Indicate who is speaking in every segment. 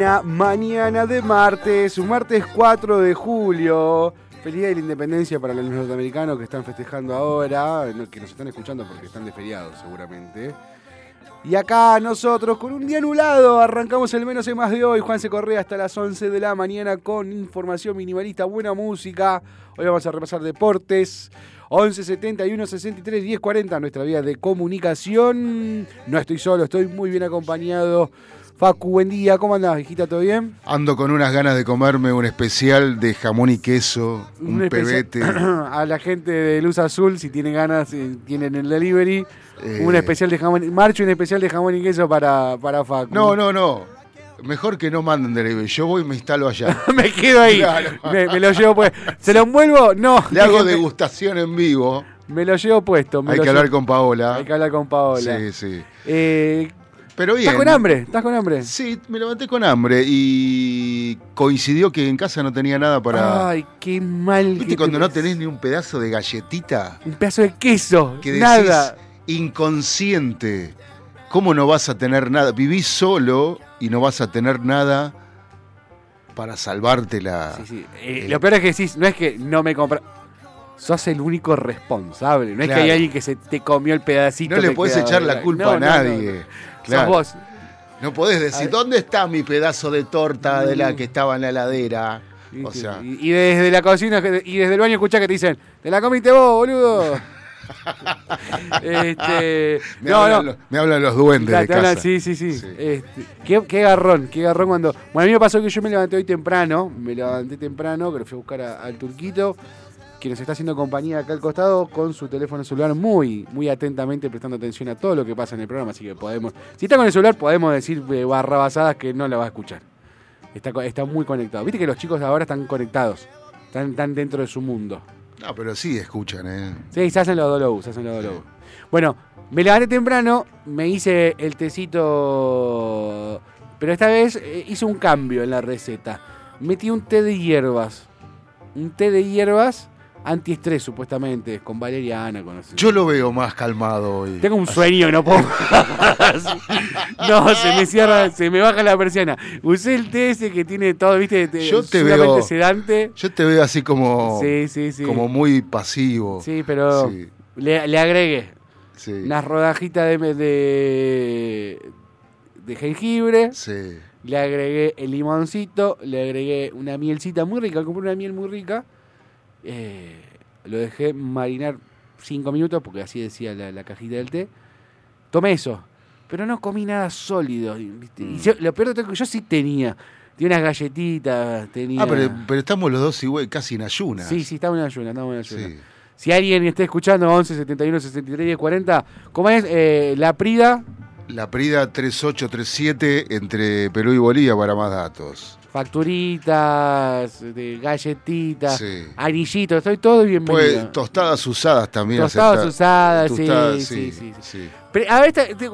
Speaker 1: Mañana de martes, un martes 4 de julio. Feliz día de la independencia para los norteamericanos que están festejando ahora, que nos están escuchando porque están de feriado seguramente. Y acá nosotros con un día anulado arrancamos el menos y más de hoy. Juan se Correa hasta las 11 de la mañana con información minimalista, buena música. Hoy vamos a repasar deportes. 11 71 63 10 40 nuestra vía de comunicación. No estoy solo, estoy muy bien acompañado Facu, buen día, ¿cómo andás, hijita? ¿Todo bien?
Speaker 2: Ando con unas ganas de comerme un especial de jamón y queso, un, pebete.
Speaker 1: A la gente de Luz Azul, si tienen ganas, tienen el delivery, un eh. especial de jamón, marcho un especial de jamón y queso para, para Facu.
Speaker 2: No, no, no. Mejor que no manden delivery. Yo voy y me instalo allá.
Speaker 1: me quedo ahí. Me, lo llevo pues. ¿Se lo envuelvo? No.
Speaker 2: Le hago degustación en vivo.
Speaker 1: Me lo llevo puesto.
Speaker 2: Hay que hablar con Paola.
Speaker 1: Hay que hablar con Paola.
Speaker 2: Sí, sí.
Speaker 1: Eh, ¿Estás con hambre? ¿Estás con hambre?
Speaker 2: Sí, me levanté con hambre y coincidió que en casa no tenía nada para.
Speaker 1: Ay, qué mal.
Speaker 2: ¿Viste cuando no tenés ni un pedazo de galletita?
Speaker 1: Un pedazo de queso. Que nada.
Speaker 2: inconsciente. ¿Cómo no vas a tener nada? Vivís solo y no vas a tener nada para salvarte la. Sí,
Speaker 1: sí. Eh, lo peor es que decís, no es que no me compra sos el único responsable. No es que hay alguien que se te comió el pedacito.
Speaker 2: No le puedes echar la culpa a nadie. No podés decir, ¿dónde está mi pedazo de torta de la mm. que estaba en la heladera?
Speaker 1: O sea. Y, desde la cocina y desde el baño escuchás que te dicen, te la comiste vos, boludo.
Speaker 2: este, me, hablan, los duendes de casa.
Speaker 1: sí, sí, sí. Este, qué, qué, garrón, qué garrón cuando... Bueno, a mí me pasó que yo me levanté hoy temprano, me levanté temprano, pero fui a buscar al turquito que nos está haciendo compañía acá al costado con su teléfono celular muy, muy atentamente prestando atención a todo lo que pasa en el programa, así que podemos, si está con el celular podemos decir eh, barrabasadas que no la va a escuchar. Está, está muy conectado. Viste que los chicos ahora están conectados, están, dentro de su mundo.
Speaker 2: No, pero sí escuchan, ¿eh?
Speaker 1: Sí, se hacen los dolobus, se hacen los dolobus. Bueno, me levanté temprano, me hice el tecito, pero esta vez eh, hice un cambio en la receta. Metí un té de hierbas. Un té de hierbas antiestrés supuestamente, con valeriana. Con
Speaker 2: Yo lo veo más calmado hoy.
Speaker 1: Tengo un sueño no puedo. no, se me cierra, se me baja la persiana. Usé el ese que tiene todo, viste,
Speaker 2: yo te veo, sedante. Yo te veo así como, sí, sí, sí. como muy pasivo.
Speaker 1: Sí, pero Le, le, agregué unas rodajitas de, de, de jengibre.
Speaker 2: Sí.
Speaker 1: Le agregué el limoncito, le agregué una mielcita muy rica, compré una miel muy rica eh, lo dejé marinar cinco minutos, porque así decía la, la cajita del té. Tomé eso, pero no comí nada sólido. ¿viste? Y
Speaker 2: Mm.
Speaker 1: yo- lo peor de todo es que yo sí tenía. Tenía unas galletitas, tenía...
Speaker 2: Ah, pero, pero estamos los dos igual, casi en ayunas.
Speaker 1: Sí, sí, estamos en ayuna, estamos en ayuna.
Speaker 2: Sí.
Speaker 1: Si alguien está escuchando 11 71 63 10 40, ¿cómo es? Eh, la Prida,
Speaker 2: La Prida 3837 entre Perú y Bolivia para más datos.
Speaker 1: Facturitas, de galletitas,
Speaker 2: Sí.
Speaker 1: anillitos, estoy todo bienvenido.
Speaker 2: Pues tostadas usadas también.
Speaker 1: Tostadas usadas, sí,
Speaker 2: Tostadas,
Speaker 1: sí, sí, sí.
Speaker 2: sí.
Speaker 1: Pero, a ver,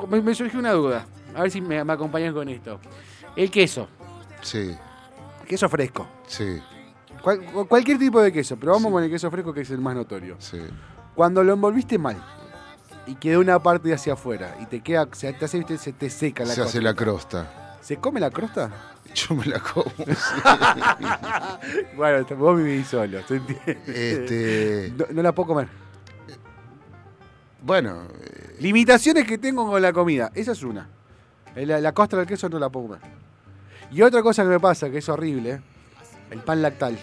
Speaker 1: me, me surgió una duda. A ver si me, me acompañan con esto. El queso,
Speaker 2: Sí,
Speaker 1: queso fresco.
Speaker 2: sí,
Speaker 1: Cual- cualquier tipo de queso, pero vamos
Speaker 2: Sí.
Speaker 1: con el queso fresco que es el más notorio.
Speaker 2: sí.
Speaker 1: Cuando lo envolviste mal y quedó una parte hacia afuera y te queda, se te hace, se te seca la
Speaker 2: Se hace la
Speaker 1: crosta. ¿Se come la crosta?
Speaker 2: Yo me la como.
Speaker 1: bueno, te- vos vivís solo, ¿se entiende?
Speaker 2: Este,
Speaker 1: No, no la puedo comer.
Speaker 2: bueno, eh,
Speaker 1: Limitaciones que tengo con la comida. Esa es una. La, la costra del queso no la puedo comer. Y otra cosa que me pasa, que es horrible, el pan lactal.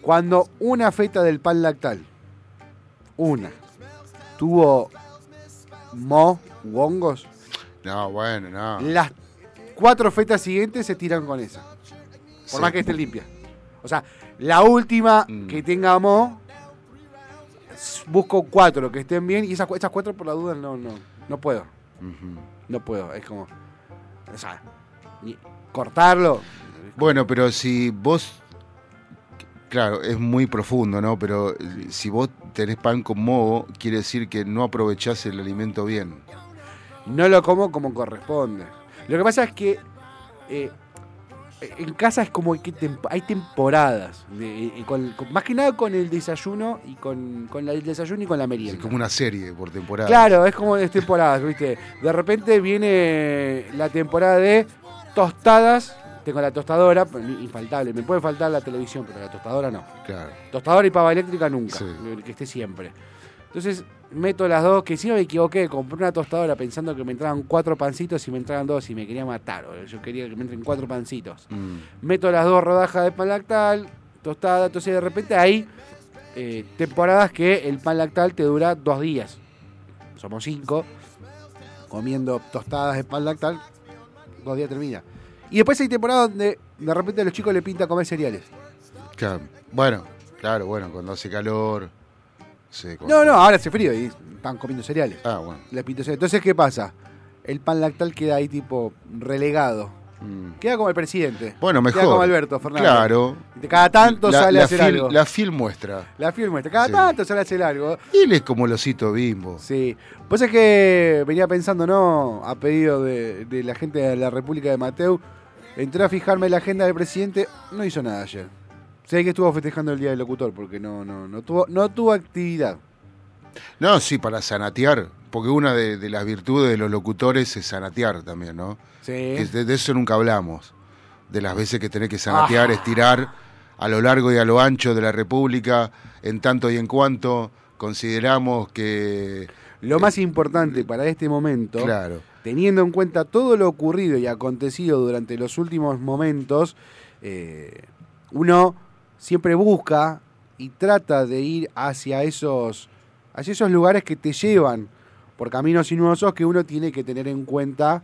Speaker 1: Cuando una feta del pan lactal, una, tuvo mo u hongos,
Speaker 2: no, bueno, no.
Speaker 1: las cuatro fetas siguientes se tiran con esa. Por
Speaker 2: Sí.
Speaker 1: más que esté limpia. O sea, la última
Speaker 2: Mm.
Speaker 1: que tenga mo, s- busco cuatro que estén bien y esas, esas cuatro por la duda no, no, no puedo. No puedo. Es como. O sea, cortarlo.
Speaker 2: Bueno, pero si vos. Claro, es muy profundo, ¿no? Pero si vos tenés pan con moho, quiere decir que no aprovechás el alimento bien.
Speaker 1: No lo como como corresponde. Lo que pasa es que. eh, en casa es como que tem- hay temporadas. de- con- con- más que nada con el desayuno y con, con la- el desayuno y con la
Speaker 2: Es
Speaker 1: merienda.
Speaker 2: como una serie por temporada.
Speaker 1: Claro, es como de temporadas, ¿viste? De repente viene la temporada de tostadas. Tengo la tostadora, infaltable. Me puede faltar la televisión, pero la tostadora no.
Speaker 2: Claro.
Speaker 1: Tostadora y pava eléctrica nunca,
Speaker 2: Sí.
Speaker 1: que esté siempre. Entonces meto las dos, que si no me equivoqué, compré una tostadora pensando que me entraban cuatro pancitos y me entraban dos y me quería matar. boludo. Yo quería que me entren cuatro pancitos.
Speaker 2: Mm.
Speaker 1: Meto las dos rodajas de pan lactal, tostada, entonces de repente hay eh, temporadas que el pan lactal te dura dos días. Somos cinco, comiendo tostadas de pan lactal, dos días termina. Y después hay temporadas donde de repente a los chicos le pinta comer cereales.
Speaker 2: Claro. Bueno, claro, bueno, cuando hace calor. Sí,
Speaker 1: No, no, ahora hace frío y están comiendo cereales.
Speaker 2: Ah, bueno.
Speaker 1: Les pinto cereales. Entonces, ¿qué pasa? El pan lactal queda ahí tipo relegado.
Speaker 2: Mm.
Speaker 1: Queda como el presidente.
Speaker 2: Bueno, mejor.
Speaker 1: Queda como Alberto Fernández.
Speaker 2: Claro.
Speaker 1: Cada tanto
Speaker 2: La-
Speaker 1: sale
Speaker 2: la
Speaker 1: a hacer algo.
Speaker 2: La film muestra.
Speaker 1: La firma está. Cada
Speaker 2: Sí.
Speaker 1: tanto sale a hacer algo.
Speaker 2: Él es como el osito bimbo.
Speaker 1: Sí. Pues es que venía pensando, ¿no? A pedido de, de la gente de la República de Mateu. Entré a fijarme en la agenda del presidente. No hizo nada ayer. Sé que estuvo festejando el Día del Locutor porque no, no, no, tuvo, no tuvo actividad.
Speaker 2: No, sí, para sanatear. Porque una de, de las virtudes de los locutores es sanatear también, ¿no?
Speaker 1: Sí.
Speaker 2: Que de, de eso nunca hablamos. De las veces que tenés que sanatear,
Speaker 1: Ah.
Speaker 2: estirar a lo largo y a lo ancho de la República, en tanto y en cuanto consideramos que.
Speaker 1: Lo más importante para este momento,
Speaker 2: Claro.
Speaker 1: teniendo en cuenta todo lo ocurrido y acontecido durante los últimos momentos, eh, uno siempre busca y trata de ir hacia esos, hacia esos lugares que te llevan por caminos sinuosos que uno tiene que tener en cuenta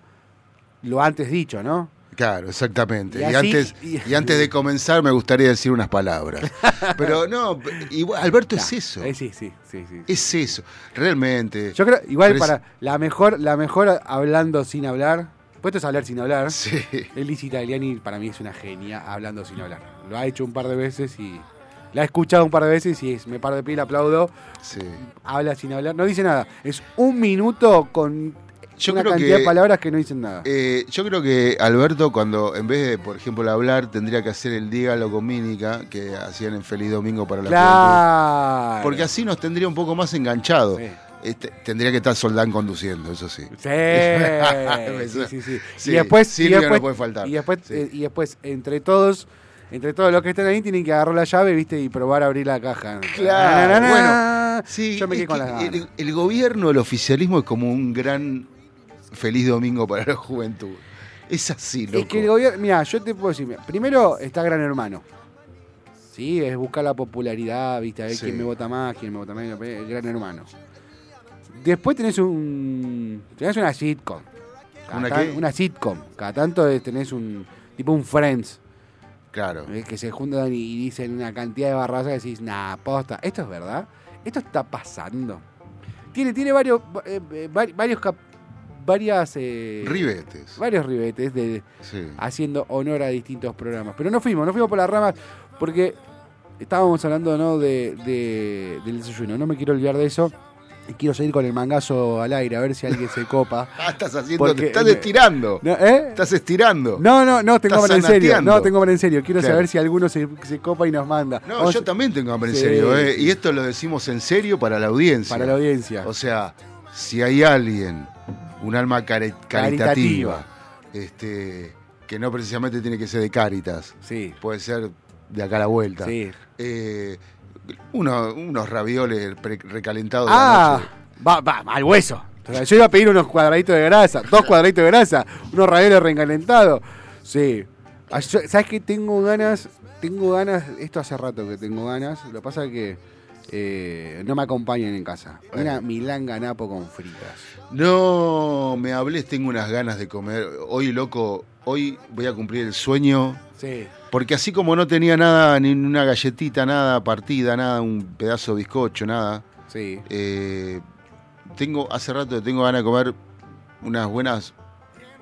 Speaker 1: lo antes dicho, ¿no?
Speaker 2: Claro, exactamente.
Speaker 1: Y
Speaker 2: Y,
Speaker 1: así-
Speaker 2: antes,
Speaker 1: y-
Speaker 2: y antes de comenzar me gustaría decir unas palabras. Pero no, igual, Alberto es eso.
Speaker 1: Eh, sí, sí, sí, sí.
Speaker 2: Es eso. Realmente.
Speaker 1: Yo creo, igual para la mejor, la mejor hablando sin hablar, puesto es hablar sin hablar.
Speaker 2: Sí.
Speaker 1: Elise Italiani para mí es una genia hablando sin hablar. Lo ha hecho un par de veces y la he escuchado un par de veces y es, me paro de pie, le aplaudo.
Speaker 2: sí.
Speaker 1: Habla sin hablar, no dice nada. Es un minuto con
Speaker 2: Yo
Speaker 1: una
Speaker 2: creo
Speaker 1: cantidad
Speaker 2: que-
Speaker 1: de palabras que no dicen nada.
Speaker 2: Eh, yo creo que Alberto, cuando en vez de, por ejemplo, hablar, tendría que hacer el dígalo con mímica que hacían en Feliz Domingo para la juventud.
Speaker 1: claro.
Speaker 2: Porque así nos tendría un poco más enganchados.
Speaker 1: Sí.
Speaker 2: Este, tendría que estar Soldán conduciendo, eso sí.
Speaker 1: Sí, sí, sí, sí. Y después, y
Speaker 2: Silvio no
Speaker 1: después,
Speaker 2: puede faltar.
Speaker 1: Y después, eh, y después entre todos, entre todos los que están ahí, tienen que agarrar la llave, viste, y probar a abrir la caja.
Speaker 2: Claro,
Speaker 1: Na, na, na,
Speaker 2: bueno. Sí,
Speaker 1: yo me quedé con las
Speaker 2: el, el gobierno, el oficialismo es como un gran Feliz Domingo para la juventud. Es así, loco.
Speaker 1: Es que el gobierno, mira, yo te puedo decir, primero está Gran Hermano. Sí, es buscar la popularidad, ¿viste? A ver
Speaker 2: Sí.
Speaker 1: quién me vota más, quién me vota menos. El gran hermano. Después tenés un. Tenés una sitcom.
Speaker 2: ¿Una
Speaker 1: tan-
Speaker 2: qué?
Speaker 1: Una sitcom. Cada tanto eh, tenés un. Tipo un Friends.
Speaker 2: Claro.
Speaker 1: eh, Que se juntan y dicen una cantidad de barrazas que decís, nah, posta. ¿Esto es verdad? ¿Esto está pasando? Tiene, tiene varios. eh, eh, vari- varios cap- varias. eh,
Speaker 2: Ribetes.
Speaker 1: Varios ribetes de,
Speaker 2: Sí.
Speaker 1: haciendo honor a distintos programas. Pero no fuimos, no fuimos por las ramas porque estábamos hablando ¿no? de, de- del desayuno. No me quiero olvidar de eso. Quiero seguir con el mangazo al aire, a ver si alguien se copa.
Speaker 2: Ah, estás haciendo,
Speaker 1: Porque
Speaker 2: te estás estirando.
Speaker 1: ¿No, ¿eh?
Speaker 2: Estás estirando.
Speaker 1: No, no, no, tengo hambre en serio. No, tengo hambre en serio. Quiero
Speaker 2: Claro.
Speaker 1: saber si alguno se, se copa y nos manda.
Speaker 2: No, yo también tengo hambre en
Speaker 1: Sí,
Speaker 2: serio, ¿eh? Y esto lo decimos en serio para la audiencia.
Speaker 1: para la audiencia.
Speaker 2: O sea, si hay alguien, un alma cari- caritativa, este, que no precisamente tiene que ser de Cáritas,
Speaker 1: Sí,
Speaker 2: puede ser de acá a la vuelta.
Speaker 1: sí.
Speaker 2: Eh, uno- unos ravioles recalentados
Speaker 1: Ah,
Speaker 2: de
Speaker 1: va, va, al hueso. Yo iba a pedir unos cuadraditos de grasa, dos cuadraditos de grasa, unos ravioles recalentados. Sí. Ah, ¿Sabes qué? Tengo ganas, tengo ganas, esto hace rato que tengo ganas, lo que pasa es que eh, no me acompañan en casa. Una milanga napo con fritas.
Speaker 2: No me hables, tengo unas ganas de comer. Hoy, loco, hoy voy a cumplir el sueño.
Speaker 1: Sí.
Speaker 2: Porque así como no tenía nada, ni una galletita, nada partida, nada, un pedazo de bizcocho, nada,
Speaker 1: Sí.
Speaker 2: eh, tengo, hace rato tengo ganas de comer unas buenas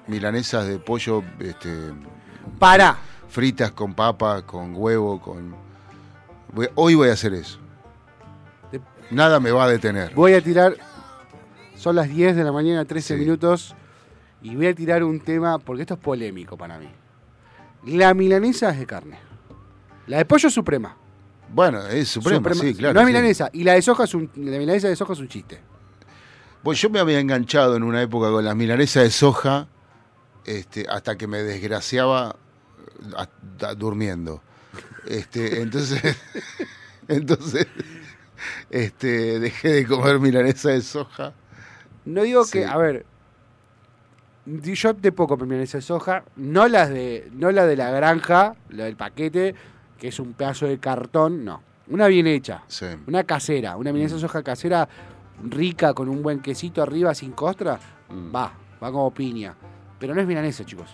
Speaker 2: milanesas de pollo este,
Speaker 1: Para.
Speaker 2: fritas con papa, con huevo, con... voy- hoy voy a hacer eso.
Speaker 1: Te-
Speaker 2: Nada me va a detener.
Speaker 1: Voy a tirar. Son las 10 de la mañana, 13
Speaker 2: Sí.
Speaker 1: minutos. Y voy a tirar un tema, porque esto es polémico para mí. La milanesa es de carne. La de pollo es suprema.
Speaker 2: Bueno, es suprema,
Speaker 1: Suprema-
Speaker 2: sí, claro.
Speaker 1: No es
Speaker 2: sí.
Speaker 1: milanesa. Y la de soja es un, la milanesa de soja es un chiste.
Speaker 2: Pues yo me había enganchado en una época con las milanesas de soja, este, hasta que me desgraciaba hasta durmiendo. Este, entonces, entonces, este, dejé de comer milanesa de soja.
Speaker 1: No digo
Speaker 2: Sí.
Speaker 1: que, a ver, yo de poco milanesa de soja, no las de, no la de la granja, la del paquete, que es un pedazo de cartón, no. Una bien hecha,
Speaker 2: Sí.
Speaker 1: una casera, una milanesa de soja casera rica con un buen quesito arriba sin costra,
Speaker 2: Mm.
Speaker 1: va, va como piña. Pero no es milanesa, chicos.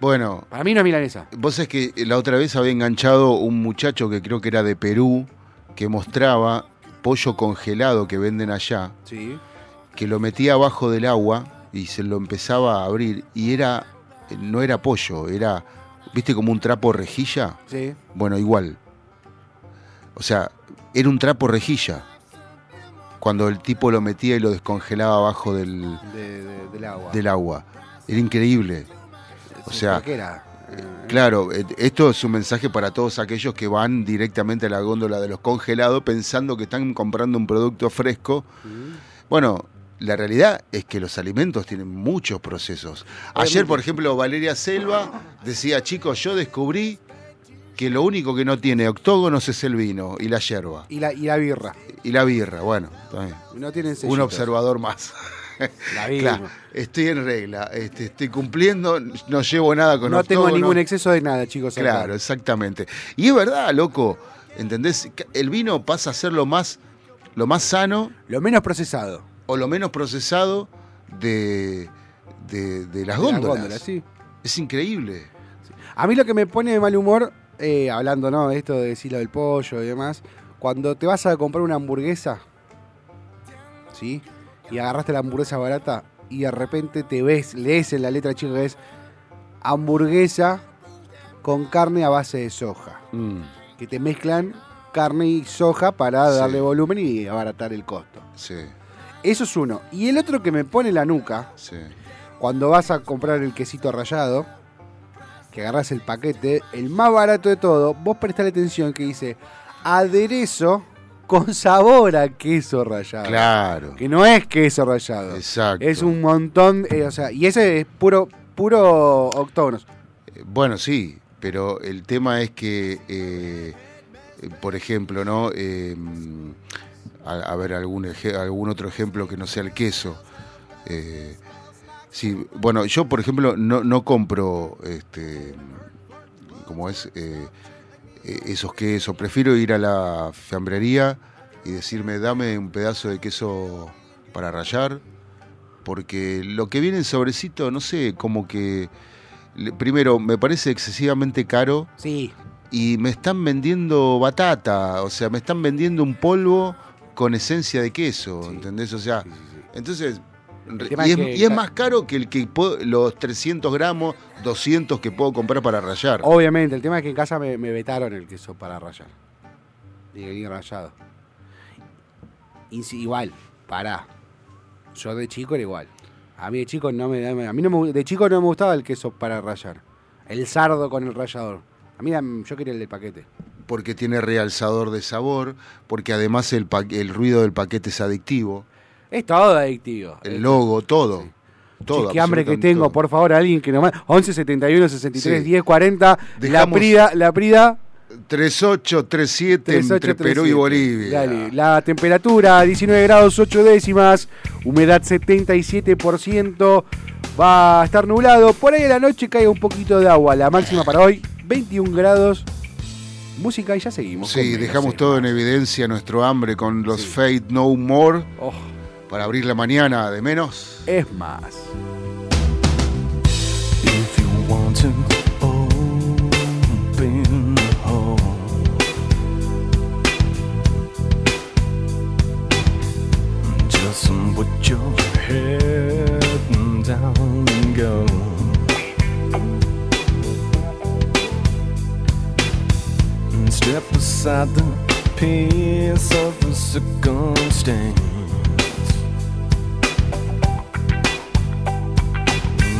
Speaker 2: Bueno,
Speaker 1: Para mí no es milanesa.
Speaker 2: vos sabés que la otra vez había enganchado un muchacho que creo que era de Perú, que mostraba pollo congelado que venden allá.
Speaker 1: Sí.
Speaker 2: que lo metía abajo del agua y se lo empezaba a abrir y era no era pollo, era ¿viste como un trapo rejilla?
Speaker 1: Sí.
Speaker 2: Bueno, igual. O sea, era un trapo rejilla. Cuando el tipo lo metía y lo descongelaba abajo del,
Speaker 1: De- de- del agua.
Speaker 2: del agua. Era increíble. o sea,
Speaker 1: ¿por qué era?
Speaker 2: Claro, eh, esto es un mensaje para todos aquellos que van directamente a la góndola de los congelados pensando que están comprando un producto fresco.
Speaker 1: mm.
Speaker 2: Bueno, la realidad es que los alimentos tienen muchos procesos. Ayer, por ejemplo, Valeria Selva decía, chicos, yo descubrí que lo único que no tiene octógonos es el vino y la yerba
Speaker 1: Y la, y la birra.
Speaker 2: y la birra. Bueno, bien.
Speaker 1: No tienen
Speaker 2: un observador más.
Speaker 1: La birra.
Speaker 2: Claro, estoy en regla, este, estoy cumpliendo, no llevo nada con
Speaker 1: no tengo ningún exceso de nada, chicos. acá.
Speaker 2: Claro, exactamente. Y es verdad, loco, ¿entendés? El vino pasa a ser lo más, lo más sano
Speaker 1: Lo menos procesado.
Speaker 2: O lo menos procesado de, de, de las
Speaker 1: De
Speaker 2: góndolas.
Speaker 1: góndolas, sí.
Speaker 2: Es increíble.
Speaker 1: A mí lo que me pone de mal humor, eh, hablando ¿no? de esto de decir lo del pollo y demás, cuando te vas a comprar una hamburguesa, ¿sí? Y agarraste la hamburguesa barata y de repente te ves, lees en la letra chica que es hamburguesa con carne a base de soja. Que te mezclan carne y soja para
Speaker 2: Sí.
Speaker 1: darle volumen y abaratar el costo.
Speaker 2: Sí,
Speaker 1: Eso es uno. Y el otro que me pone la nuca,
Speaker 2: sí.
Speaker 1: cuando vas a comprar el quesito rallado, que agarras el paquete, el más barato de todo, vos prestale atención que dice aderezo con sabor a queso rallado.
Speaker 2: Claro.
Speaker 1: Que no es queso rallado.
Speaker 2: Exacto.
Speaker 1: Es un montón, eh, o sea, y ese es puro, puro octógonos.
Speaker 2: Eh, Bueno, sí, pero el tema es que, eh, eh, por ejemplo, ¿no? Eh, a, a ver, algún, eje- algún otro ejemplo que no sea el queso. Eh, sí, bueno, yo, por ejemplo, no, no compro, este, como es, eh, eh, esos quesos. Prefiero ir a la fiambrería y decirme, dame un pedazo de queso para rallar, porque lo que viene en sobrecito, no sé, como que, primero, me parece excesivamente caro
Speaker 1: Sí,
Speaker 2: y me están vendiendo batata, o sea, me están vendiendo un polvo con esencia de queso,
Speaker 1: Sí.
Speaker 2: ¿entendés? O sea,
Speaker 1: sí, sí, sí.
Speaker 2: entonces... Y
Speaker 1: es
Speaker 2: es,
Speaker 1: que
Speaker 2: y es
Speaker 1: ca-
Speaker 2: más caro que el que puedo- los 300 gramos, 200 que puedo comprar para rallar.
Speaker 1: Obviamente, el tema es que en casa me, me vetaron el queso para rallar. Y venía. Y si- igual, pará. Yo de chico era igual. A mí de chico no me, a mí no me- de chico no me gustaba el queso para rallar. El sardo con el rallador. A mí yo quería el del paquete.
Speaker 2: Porque tiene realzador de sabor, porque además el, pa- el ruido del paquete es adictivo,
Speaker 1: Es todo adictivo.
Speaker 2: el logo, todo.
Speaker 1: Sí.
Speaker 2: todo
Speaker 1: qué hambre que tengo,
Speaker 2: todo.
Speaker 1: por favor, alguien que nomás. 11 71 63
Speaker 2: Sí.
Speaker 1: 10 40. La
Speaker 2: Dejamos-
Speaker 1: Prida, la Prida
Speaker 2: 3837 entre
Speaker 1: 3837.
Speaker 2: Perú y Bolivia.
Speaker 1: Dale, la temperatura 19 grados 8 décimas, humedad 77%, va a estar nublado. Por ahí a la noche cae un poquito de agua. La máxima para hoy 21 grados. Música y ya seguimos.
Speaker 2: Sí, dejamos todo en evidencia nuestro hambre con los
Speaker 1: Sí.
Speaker 2: Fate No More
Speaker 1: Oh,
Speaker 2: para abrir la mañana de menos.
Speaker 1: es más.
Speaker 3: If you want to open the hole, just put your head down and go. Step aside the piece of the circumstance.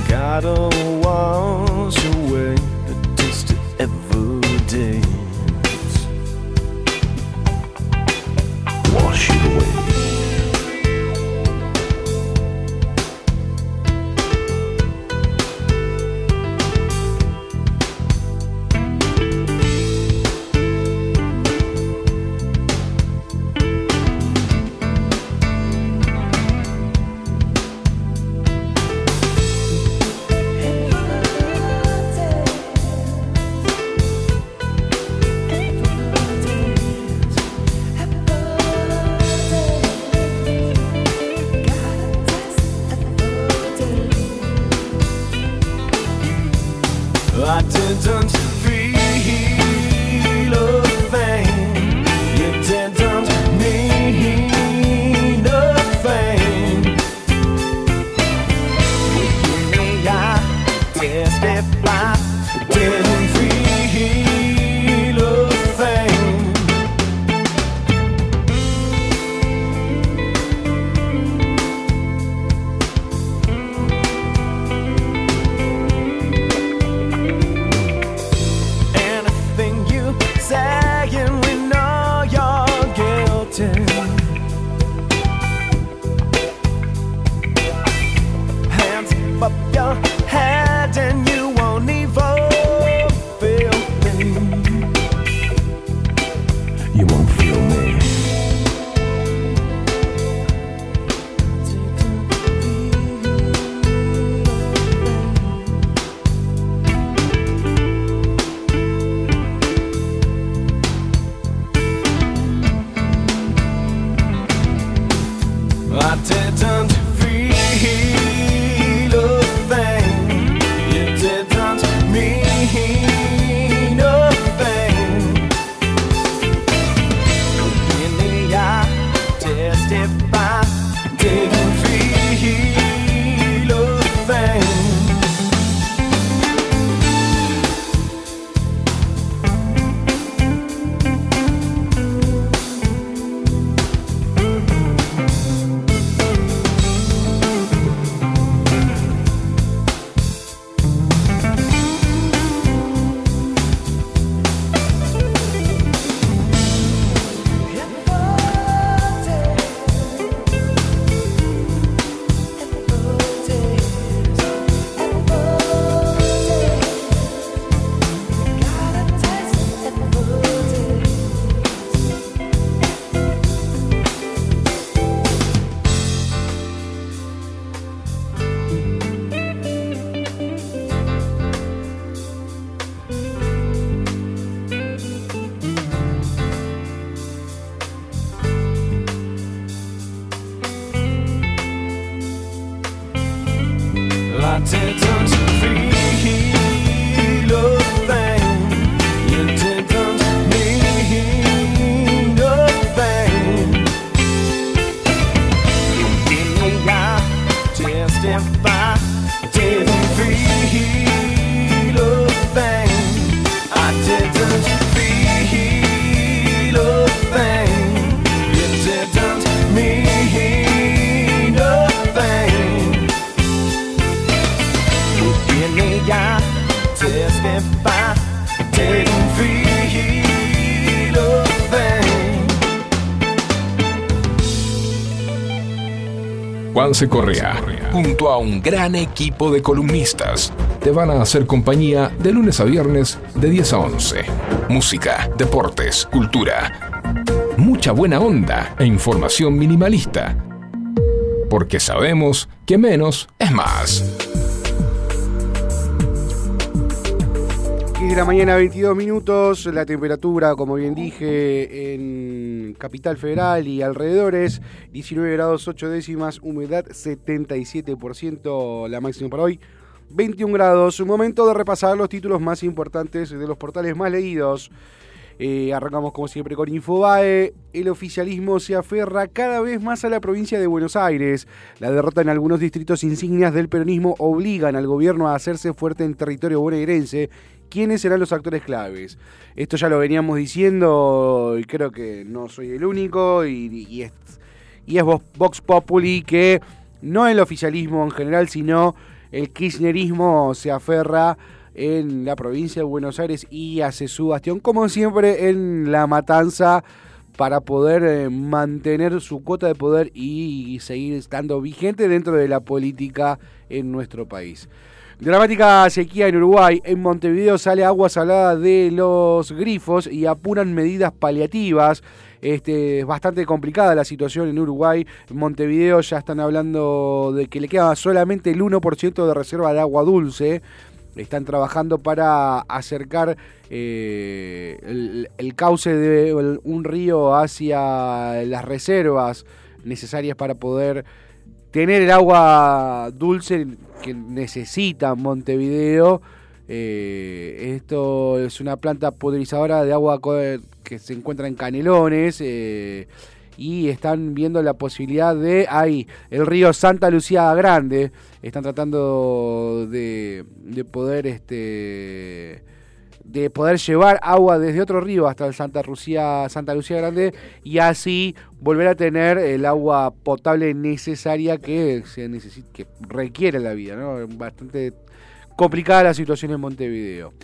Speaker 3: Gotta wash away the taste of evidence. Wash
Speaker 4: Juanse Correa, junto a un gran equipo de columnistas, te van a hacer compañía de lunes a viernes de 10 a 11. Música, deportes, cultura, mucha buena onda e información minimalista. Porque sabemos que menos es más.
Speaker 1: 10 de la mañana, 22 minutos. La temperatura, como bien dije, en Capital Federal y alrededores, 19 grados 8 décimas, humedad 77%, la máxima para hoy. 21 grados, momento de repasar los títulos más importantes de los portales más leídos. Eh, arrancamos como siempre con Infobae. El oficialismo se aferra cada vez más a la provincia de Buenos Aires. La derrota en algunos distritos insignias del peronismo obligan al gobierno a hacerse fuerte en territorio bonaerense. ¿Quiénes serán los actores claves? Esto ya lo veníamos diciendo y creo que no soy el único y, y es, Vox Populi que no el oficialismo en general, sino el kirchnerismo se aferra en la provincia de Buenos Aires y hace su bastión, como siempre, en la matanza para poder eh, mantener su cuota de poder y seguir estando vigente dentro de la política en nuestro país. Dramática sequía en Uruguay. En Montevideo sale agua salada de los grifos y apuran medidas paliativas. Este, es bastante complicada la situación en Uruguay. En Montevideo ya están hablando de que le queda solamente el 1% de reserva de agua dulce. Están trabajando para acercar eh, el, el cauce de un río hacia las reservas necesarias para poder tener el agua dulce que necesita Montevideo. Eh, esto es una planta pulverizadora de agua que se encuentra en Canelones. eh, y están viendo la posibilidad de ahí, el río Santa Lucía Grande. Están tratando de, de poder este de poder llevar agua desde otro río hasta el Santa Lucía, Santa Lucía Grande y así volver a tener el agua potable necesaria que se necesita, que requiere la vida, ¿no? Bastante complicada la situación en Montevideo.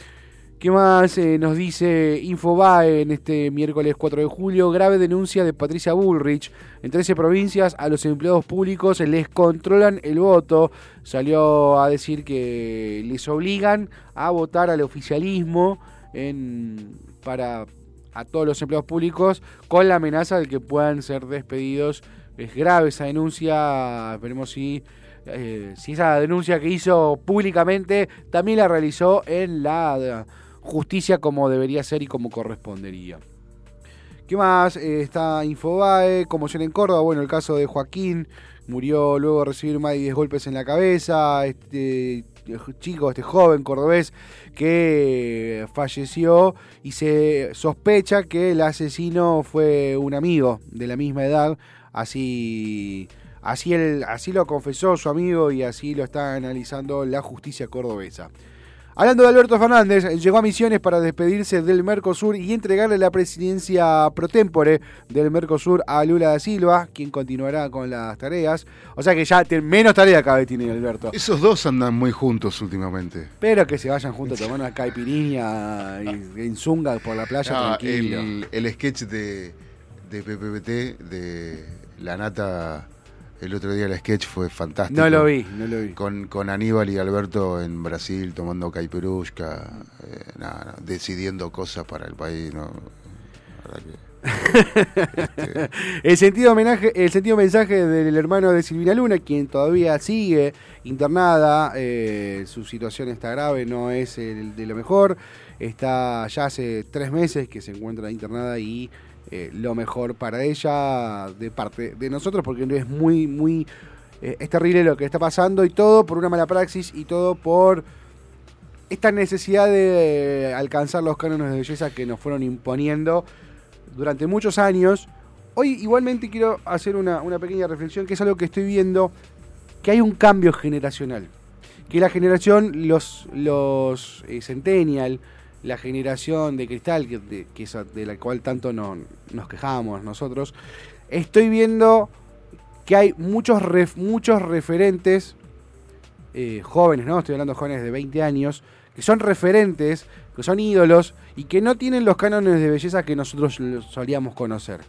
Speaker 1: ¿Qué más eh, nos dice Infobae en este miércoles 4 de julio? Grave denuncia de Patricia Bullrich. En 13 provincias a los empleados públicos les controlan el voto. Salió a decir que les obligan a votar al oficialismo para a todos los empleados públicos con la amenaza de que puedan ser despedidos. Es grave esa denuncia. Veremos si eh, si esa denuncia que hizo públicamente también la realizó en la justicia como debería ser y como correspondería. ¿Qué más? Eh, está Infobae, conmoción en Córdoba. Bueno, el caso de Joaquín murió luego de recibir más de 10 golpes en la cabeza. Este chico, este joven cordobés que falleció y se sospecha que el asesino fue un amigo de la misma edad. Así, así, así lo confesó su amigo y así lo está analizando la justicia cordobesa. Hablando de Alberto Fernández, llegó a Misiones para despedirse del Mercosur y entregarle la presidencia pro tempore del Mercosur a Lula da Silva, quien continuará con las tareas. O sea que ya menos tarea cada vez tiene Alberto.
Speaker 2: Esos dos andan muy juntos últimamente.
Speaker 1: Pero que se vayan juntos a tomar una caipirinha y- en zunga por la playa
Speaker 2: Ah,
Speaker 1: tranquilo.
Speaker 2: el, el sketch de, de PPPT, de La Nata, el otro día el sketch fue fantástico.
Speaker 1: No lo vi, no lo vi.
Speaker 2: Con, con Aníbal y Alberto en Brasil tomando caipirushka, eh, nada, decidiendo cosas para el país. ¿no? Este,
Speaker 1: El sentido homenaje, el sentido mensaje del hermano de Silvina Luna, quien todavía sigue internada, eh, su situación está grave, no es el de lo mejor, está ya hace tres meses que se encuentra internada y eh, lo mejor para ella de parte de nosotros, porque es muy, muy eh, es terrible lo que está pasando y todo por una mala praxis y todo por esta necesidad de alcanzar los cánones de belleza que nos fueron imponiendo durante muchos años. Hoy igualmente quiero hacer una, una pequeña reflexión, que es algo que estoy viendo, que hay un cambio generacional. Que la generación, los, los eh, Centennial, la generación de cristal, que, de, que es de la cual tanto no- nos quejamos nosotros, estoy viendo que hay muchos, ref- muchos referentes eh, jóvenes, ¿no? Estoy hablando de jóvenes de 20 años, que son referentes, que son ídolos y que no tienen los cánones de belleza que nosotros solíamos conocer,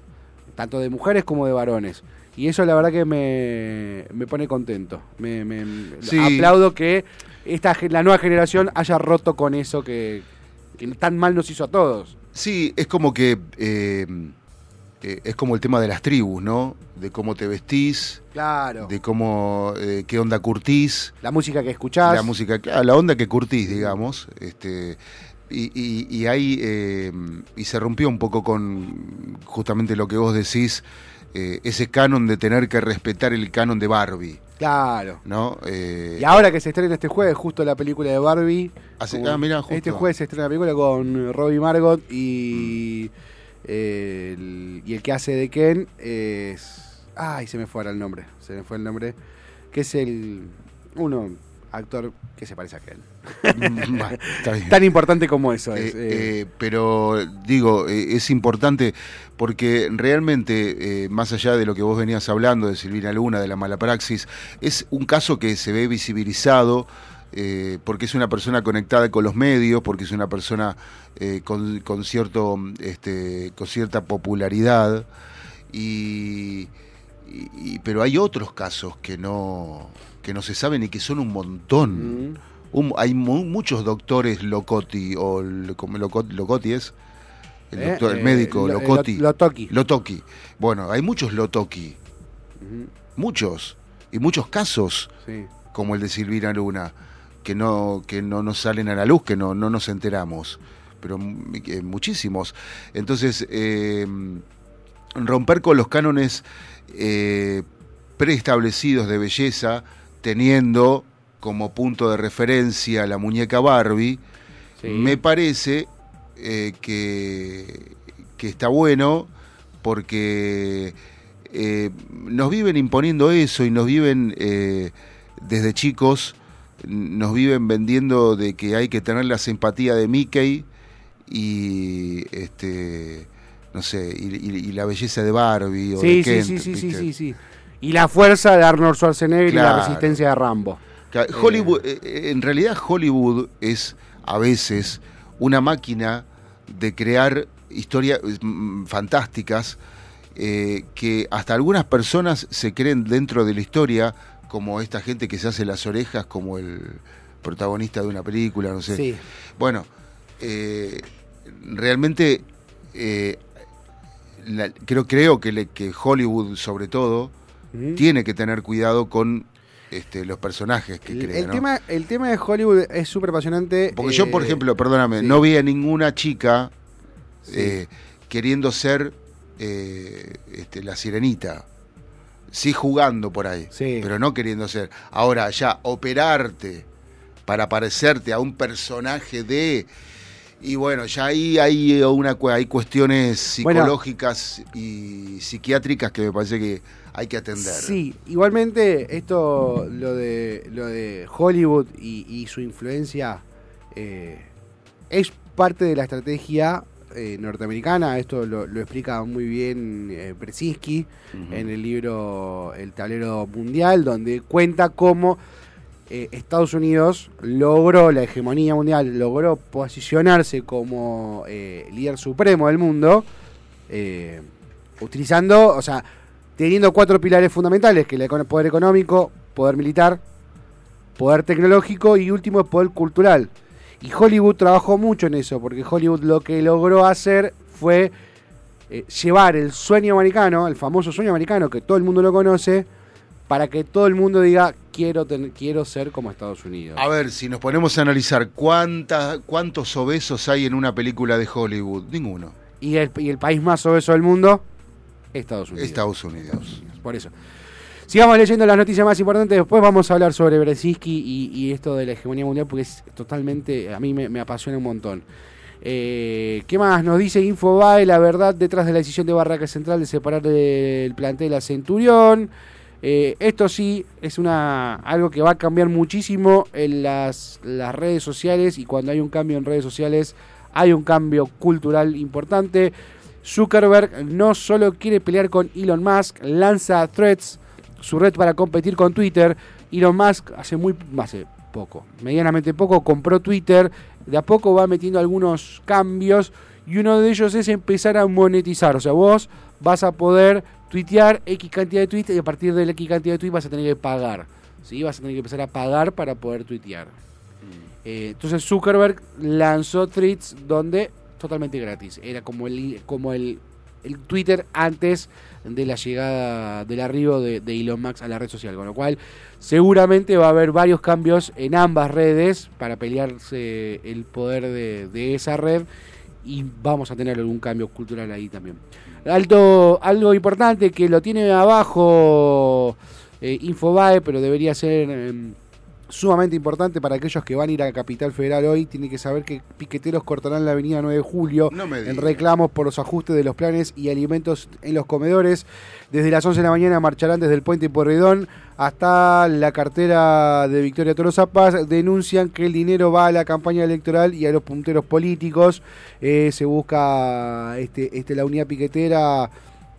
Speaker 1: tanto de mujeres como de varones. Y eso la verdad que me, me pone contento. Me, me-
Speaker 2: Sí.
Speaker 1: Aplaudo que esta, la nueva generación haya roto con eso que, que tan mal nos hizo a todos.
Speaker 2: Sí, es como que eh, eh, es como el tema de las tribus, ¿no? De cómo te vestís,
Speaker 1: Claro.
Speaker 2: de cómo eh, qué onda curtís,
Speaker 1: La música que escuchás.
Speaker 2: la música, la onda que curtís, digamos, este y, y, y ahí eh, y se rompió un poco con justamente lo que vos decís, eh, ese canon de tener que respetar el canon de Barbie,
Speaker 1: Claro.
Speaker 2: ¿no? Eh,
Speaker 1: Y ahora que se estrena este jueves, justo la película de Barbie.
Speaker 2: Hace- ah, mirá, justo.
Speaker 1: Este jueves se estrena la película con Robbie Margot y. eh, el, y el que hace de Ken es. Ay, se me fue ahora el nombre. Se me fue el nombre. Que es el. Uno, actor que se parece a Ken.
Speaker 2: Bien.
Speaker 1: Tan importante como eso
Speaker 2: Eh,
Speaker 1: es. eh.
Speaker 2: eh, pero digo, eh, es importante porque realmente, más allá de lo que vos venías hablando de Silvina Luna, de la mala praxis, es un caso que se ve visibilizado eh, porque es una persona conectada con los medios, porque es una persona eh, con, con cierto, este, con cierta popularidad. Y, y- y- pero hay otros casos que no, que no se saben y que son un montón.
Speaker 1: Mm.
Speaker 2: Un- hay mu- muchos doctores Locotti, o lo- como Loco- Locotti es, el,
Speaker 1: Eh,
Speaker 2: el
Speaker 1: eh,
Speaker 2: médico
Speaker 1: lo-
Speaker 2: Locotti.
Speaker 1: lo- Lotoki.
Speaker 2: Lotoki. Bueno, hay muchos Lotoki, muchos, y muchos casos,
Speaker 1: sí.
Speaker 2: como el de Silvina Luna, que no, que no nos salen a la luz, que no, no nos enteramos, pero mu- eh, muchísimos. Entonces, romper con los cánones preestablecidos de belleza, teniendo como punto de referencia la muñeca Barbie,
Speaker 1: sí.
Speaker 2: me parece eh, que, que está bueno porque eh, nos viven imponiendo eso y nos viven eh, desde chicos, nos viven vendiendo de que hay que tener la simpatía de Mickey y este no sé y, y- y la belleza de Barbie o
Speaker 1: Sí,
Speaker 2: de
Speaker 1: sí,
Speaker 2: Kent,
Speaker 1: sí, sí, sí, sí, sí. Y la fuerza de Arnold Schwarzenegger y la resistencia de Rambo.
Speaker 2: Ca- Hollywood, eh, eh, en realidad Hollywood es a veces una máquina de crear historias fantásticas eh, que hasta algunas personas se creen dentro de la historia, como esta gente que se hace las orejas como el protagonista de una película, no sé.
Speaker 1: Sí.
Speaker 2: Bueno, eh, realmente eh, la- creo, creo que, le- que Hollywood sobre todo tiene que tener cuidado con este, los personajes que
Speaker 1: El,
Speaker 2: crea.
Speaker 1: el
Speaker 2: ¿no?
Speaker 1: tema, el tema de Hollywood es súper apasionante.
Speaker 2: Porque yo, por
Speaker 1: eh,
Speaker 2: ejemplo, perdóname,
Speaker 1: sí.
Speaker 2: no vi a ninguna chica
Speaker 1: Sí.
Speaker 2: eh, queriendo ser eh, este, la sirenita. Sí jugando por ahí,
Speaker 1: Sí.
Speaker 2: pero no queriendo ser. Ahora, ya, operarte para parecerte a un personaje de... Y bueno, ya ahí hay, una, hay cuestiones
Speaker 1: Bueno.
Speaker 2: psicológicas y psiquiátricas que me parece que hay que atender.
Speaker 1: Sí, igualmente esto, lo de, lo de Hollywood y, y su influencia eh, es parte de la estrategia eh, norteamericana. Esto lo, lo explica muy bien eh, Brzezinski en el libro El tablero mundial, donde cuenta cómo eh, Estados Unidos logró la hegemonía mundial, logró posicionarse como eh, líder supremo del mundo, utilizando, o sea, teniendo cuatro pilares fundamentales, que es el poder económico, poder militar, poder tecnológico y último el poder cultural. Y Hollywood trabajó mucho en eso, porque Hollywood lo que logró hacer fue eh, llevar el sueño americano, el famoso sueño americano que todo el mundo lo conoce, para que todo el mundo diga quiero ten- quiero ser como Estados Unidos.
Speaker 2: A ver, si nos ponemos a analizar cuánta, cuántos obesos hay en una película de Hollywood, ninguno.
Speaker 1: Y el, y el país más obeso del mundo, Estados Unidos.
Speaker 2: Estados Unidos.
Speaker 1: Por eso. Sigamos leyendo las noticias más importantes. Después vamos a hablar sobre Brzezinski y, y esto de la hegemonía mundial porque es totalmente, a mí me, me apasiona un montón. Eh, ¿Qué más? Nos dice Infobae la verdad detrás de la decisión de Barraca Central de separar del plantel a Centurión. Eh, esto sí es una algo que va a cambiar muchísimo en las, las redes sociales y cuando hay un cambio en redes sociales hay un cambio cultural importante. Zuckerberg no solo quiere pelear con Elon Musk, lanza Threads, su red para competir con Twitter. Elon Musk hace muy hace poco, medianamente poco, compró Twitter, de a poco va metiendo algunos cambios y uno de ellos es empezar a monetizar. O sea, vos vas a poder tuitear X cantidad de tweets y a partir de la X cantidad de tweets vas a tener que pagar. ¿sí? Vas a tener que empezar a pagar para poder tuitear. Eh, entonces Zuckerberg lanzó tweets donde totalmente gratis. Era como el, como el, el Twitter antes de la llegada del arribo de, Elon Musk a la red social. Con lo cual seguramente va a haber varios cambios en ambas redes para pelearse el poder de, esa red y vamos a tener algún cambio cultural ahí también. Alto, algo importante que lo tiene abajo eh, Infobae, pero debería ser eh, sumamente importante para aquellos que van a ir a Capital Federal hoy. Tienen que saber que piqueteros cortarán la avenida 9 de julio
Speaker 2: No
Speaker 1: en reclamos por los ajustes de los planes y alimentos en los comedores. Desde las 11 de la mañana marcharán desde el puente Porredón hasta la cartera de Victoria Tolosa Paz. Denuncian que el dinero va a la campaña electoral y a los punteros políticos. Eh, se busca este, este, la unidad piquetera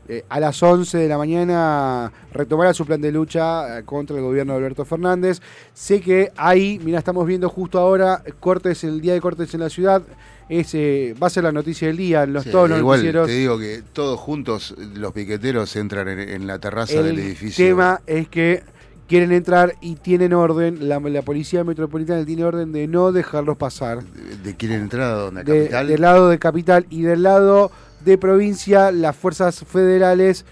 Speaker 1: eh, a las 11 de la mañana retomará su plan de lucha eh, contra el gobierno de Alberto Fernández. Sé que ahí, mira, estamos viendo justo ahora cortes, el día de cortes en la ciudad. Ese va a ser la noticia del día en los,
Speaker 2: Sí,
Speaker 1: todos los
Speaker 2: igual
Speaker 1: noticieros.
Speaker 2: te digo que todos juntos los piqueteros entran en, en la terraza del
Speaker 1: El
Speaker 2: edificio.
Speaker 1: tema es que quieren entrar y tienen orden, la, la policía metropolitana tiene orden de no dejarlos pasar.
Speaker 2: de, de quieren entrar a donde a
Speaker 1: De-
Speaker 2: capital.
Speaker 1: del lado de capital y del lado de provincia, las fuerzas federales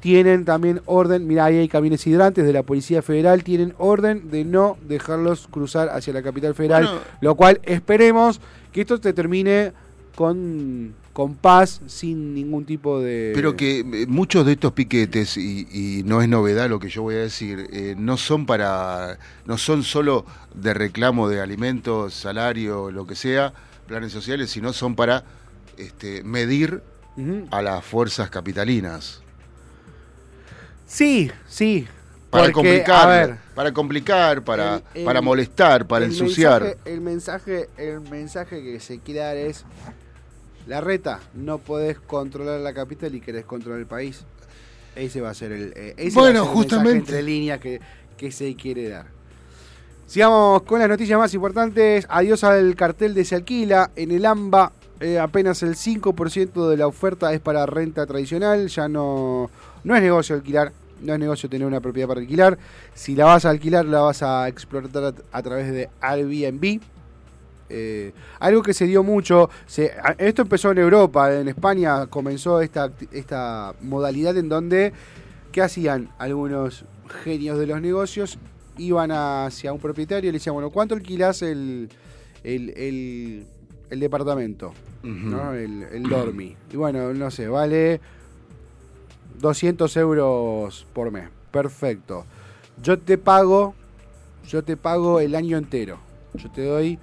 Speaker 1: tienen también orden, mira, ahí hay camiones hidrantes de la Policía Federal, tienen orden de no dejarlos cruzar hacia la capital federal,
Speaker 2: Bueno.
Speaker 1: lo cual esperemos que esto te termine con, con paz, sin ningún tipo de...
Speaker 2: Pero que eh, muchos de estos piquetes, y, y no es novedad lo que yo voy a decir, eh, no son para, no son solo de reclamo de alimentos, salario, lo que sea, planes sociales, sino son para este, medir a las fuerzas capitalinas.
Speaker 1: Sí, sí.
Speaker 2: Para
Speaker 1: porque,
Speaker 2: complicar,
Speaker 1: a ver,
Speaker 2: para complicar, para,
Speaker 1: el- el-
Speaker 2: para molestar, para
Speaker 1: el
Speaker 2: ensuciar.
Speaker 1: Mensaje, el, mensaje, el mensaje que se quiere dar es, la reta, no podés controlar la capital y querés controlar el país. Ese va a ser el, eh, ese
Speaker 2: Bueno,
Speaker 1: va a ser el mensaje
Speaker 2: justamente.
Speaker 1: entre líneas que, que se quiere dar. Sigamos con las noticias más importantes. Adiós al cartel de Se Alquila. En el AMBA eh, apenas el 5% de la oferta es para renta tradicional. Ya no, no es negocio alquilar. No es negocio tener una propiedad para alquilar. Si la vas a alquilar, la vas a explotar a, través de Airbnb. Eh, algo que se dio mucho, esto empezó en Europa, en España comenzó esta, esta modalidad en donde, ¿qué hacían algunos genios de los negocios? Iban hacia un propietario y le decían, bueno, ¿cuánto alquilás el, el- el departamento? ¿no? El, el dormi. Y bueno, no sé, vale 200 euros por mes. Perfecto. Yo te pago, yo te pago el año entero. Yo te doy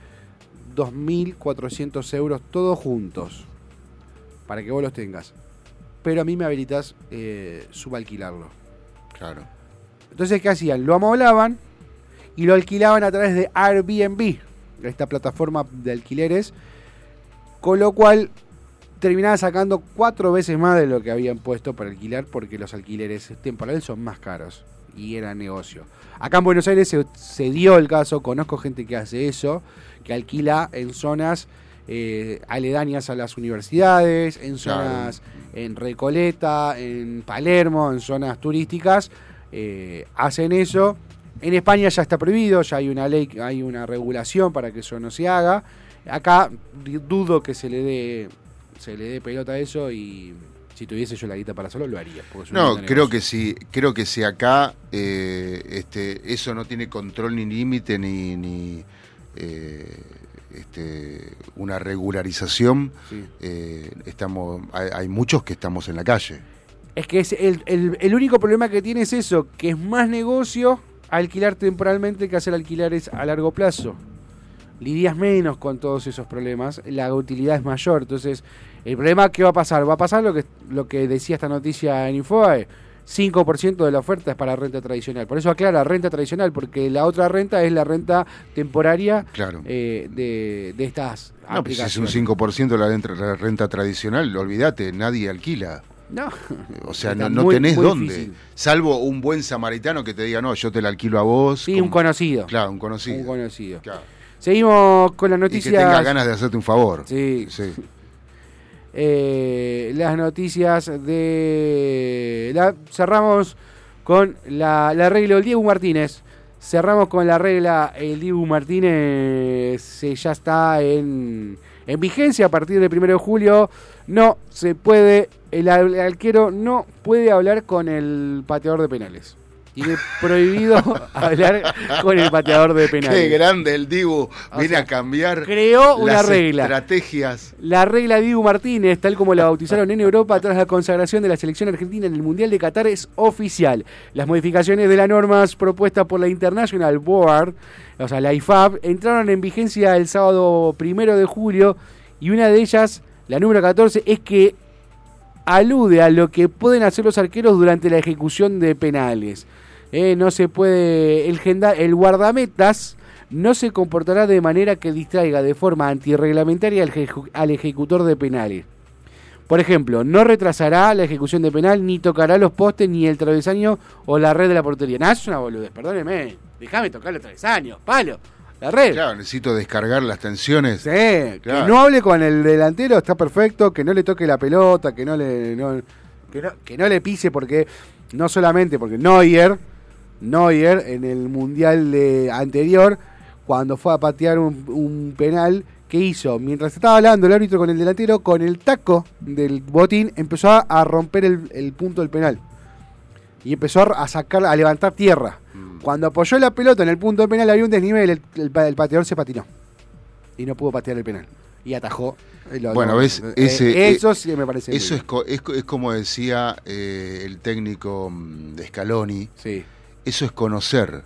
Speaker 1: 2.400 euros todos juntos. Para que vos los tengas. Pero a mí me habilitas eh, subalquilarlo.
Speaker 2: Claro.
Speaker 1: Entonces, ¿qué hacían? Lo amoblaban y lo alquilaban a través de Airbnb, esta plataforma de alquileres, con lo cual terminaban sacando cuatro veces más de lo que habían puesto para alquilar porque los alquileres temporales son más caros y era negocio. Acá en Buenos Aires se, se dio el caso, conozco gente que hace eso, que alquila en zonas eh, aledañas a las universidades, en
Speaker 2: Claro.
Speaker 1: zonas en Recoleta, en Palermo, en zonas turísticas, eh, hacen eso. En España ya está prohibido, ya hay una ley, hay una regulación para que eso no se haga. Acá dudo que se le dé se le dé pelota a eso y si tuviese yo la guita para hacerlo lo haría.
Speaker 2: No, creo que si, creo que si acá eh, este, eso no tiene control ni límite ni, ni eh, este, una regularización,
Speaker 1: Sí.
Speaker 2: eh, estamos, hay, hay muchos que estamos en la calle.
Speaker 1: Es que es el, el- el único problema que tiene es eso, que es más negocio alquilar temporalmente que hacer alquilares a largo plazo. Lidias menos con todos esos problemas, la utilidad es mayor. Entonces, el problema, ¿qué va a pasar? Va a pasar lo que, lo que decía esta noticia en Infobae. 5% de la oferta es para renta tradicional. Por eso aclara renta tradicional, porque la otra renta es la renta temporaria
Speaker 2: Claro.
Speaker 1: eh, de, de estas
Speaker 2: No, pues si es un
Speaker 1: aplicaciones.
Speaker 2: 5% de la renta, la renta tradicional, olvídate, nadie alquila.
Speaker 1: No.
Speaker 2: O sea, no, no
Speaker 1: muy-
Speaker 2: tenés
Speaker 1: muy
Speaker 2: dónde.
Speaker 1: difícil.
Speaker 2: Salvo un buen samaritano que te diga, no, yo te la alquilo a vos.
Speaker 1: Sí, un conocido.
Speaker 2: Claro, un conocido.
Speaker 1: Un conocido.
Speaker 2: Claro.
Speaker 1: Seguimos con las
Speaker 2: Y que
Speaker 1: noticias.
Speaker 2: tenga ganas de hacerte un favor.
Speaker 1: Sí.
Speaker 2: Sí.
Speaker 1: Eh, las noticias de. la- cerramos con la, la regla del Diego Martínez. Cerramos con la regla el Diego Martínez. eh, ya está en, en vigencia a partir del 1 de julio. No se puede. El, el arquero no puede hablar con el pateador de penales. Tiene prohibido hablar con el pateador de penales.
Speaker 2: Qué grande el Dibu. Viene
Speaker 1: sea,
Speaker 2: a cambiar
Speaker 1: creó una
Speaker 2: las
Speaker 1: regla.
Speaker 2: estrategias.
Speaker 1: La regla Dibu Martínez, tal como la bautizaron en Europa tras la consagración de la selección argentina en el Mundial de Qatar, es oficial. Las modificaciones de las normas propuestas por la International Board, o sea, la IFAB, entraron en vigencia el sábado primero de julio y una de ellas, la número 14, es que alude a lo que pueden hacer los arqueros durante la ejecución de penales. Eh, no se puede. El, genda- el guardametas no se comportará de manera que distraiga de forma antirreglamentaria al, al ejecutor de penales. Por ejemplo, no retrasará la ejecución de penal, ni tocará los postes, ni el travesaño o la red de la portería. Nada, es una boludez, perdóneme. Déjame tocar los travesaños, palo. La red.
Speaker 2: Claro, necesito descargar las tensiones.
Speaker 1: Sí, que
Speaker 2: Claro.
Speaker 1: no hable con el delantero, está perfecto, que no le toque la pelota, que no le no- que no, que no le pise porque no solamente porque Neuer Neuer en el mundial de anterior cuando fue a patear un, un penal ¿qué hizo? Mientras estaba hablando el árbitro con el delantero, con el taco del botín empezó a, a romper el, el punto del penal. Y empezó a, sacar, a levantar tierra. Cuando apoyó la pelota en el punto del penal había un desnivel, el, el pa- el pateador se patinó y no pudo patear el penal. Y atajó. Eh, lo-
Speaker 2: Bueno,
Speaker 1: lo-
Speaker 2: ves,
Speaker 1: eh, eso sí me parece.
Speaker 2: Eso es como decía eh, el técnico mm, de Scaloni,
Speaker 1: Sí.
Speaker 2: Eso es conocer,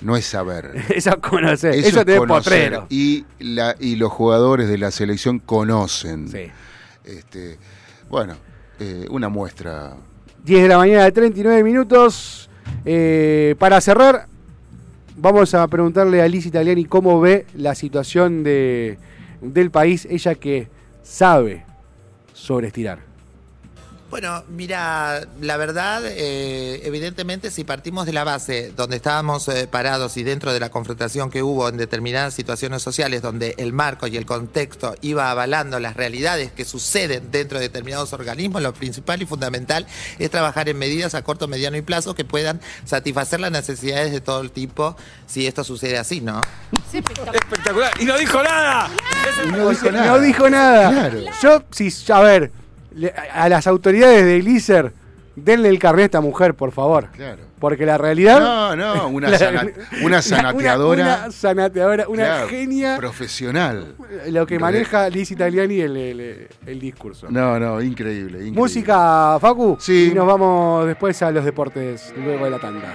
Speaker 2: no es saber.
Speaker 1: Eso es conocer. Eso,
Speaker 2: Eso
Speaker 1: es de
Speaker 2: conocer.
Speaker 1: potrero.
Speaker 2: Y, la, y los jugadores de la selección conocen.
Speaker 1: Sí.
Speaker 2: Este, bueno, eh, una muestra.
Speaker 1: 10 de la mañana, 39 minutos. Eh, para cerrar, vamos a preguntarle a Liz Italiani cómo ve la situación de, del país, ella que sabe sobre estirar.
Speaker 5: Bueno, mira, la verdad, eh, evidentemente, si partimos de la base donde estábamos eh, parados y dentro de la confrontación que hubo en determinadas situaciones sociales, donde el marco y el contexto iba avalando las realidades que suceden dentro de determinados organismos, lo principal y fundamental es trabajar en medidas a corto, mediano y plazo que puedan satisfacer las necesidades de todo el tipo, si esto sucede así, ¿no?
Speaker 6: Espectacular. Y no dijo nada.
Speaker 2: Y no dijo nada.
Speaker 1: No dijo nada.
Speaker 2: Claro.
Speaker 1: Yo, sí, a ver, a las autoridades de Elícer, denle el carnet a esta mujer, por favor.
Speaker 2: Claro.
Speaker 1: Porque la realidad.
Speaker 2: No, no, una,
Speaker 1: La-
Speaker 2: sana- una sanateadora.
Speaker 1: Una, una sanateadora, una
Speaker 2: claro,
Speaker 1: genia.
Speaker 2: Profesional.
Speaker 1: Lo que maneja Liz Italiani el, el, el discurso.
Speaker 2: No, no, increíble. increíble.
Speaker 1: Música, Facu.
Speaker 2: Sí.
Speaker 1: Y nos vamos después a los deportes, luego de la tanda.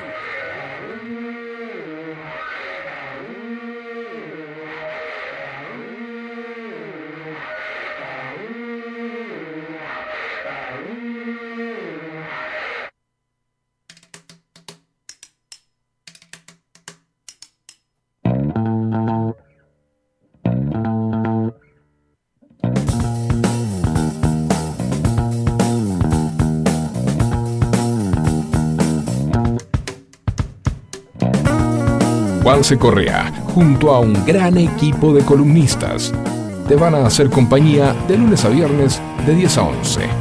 Speaker 4: Correa, junto a un gran equipo de columnistas, te van a hacer compañía de lunes a viernes de 10 a 11.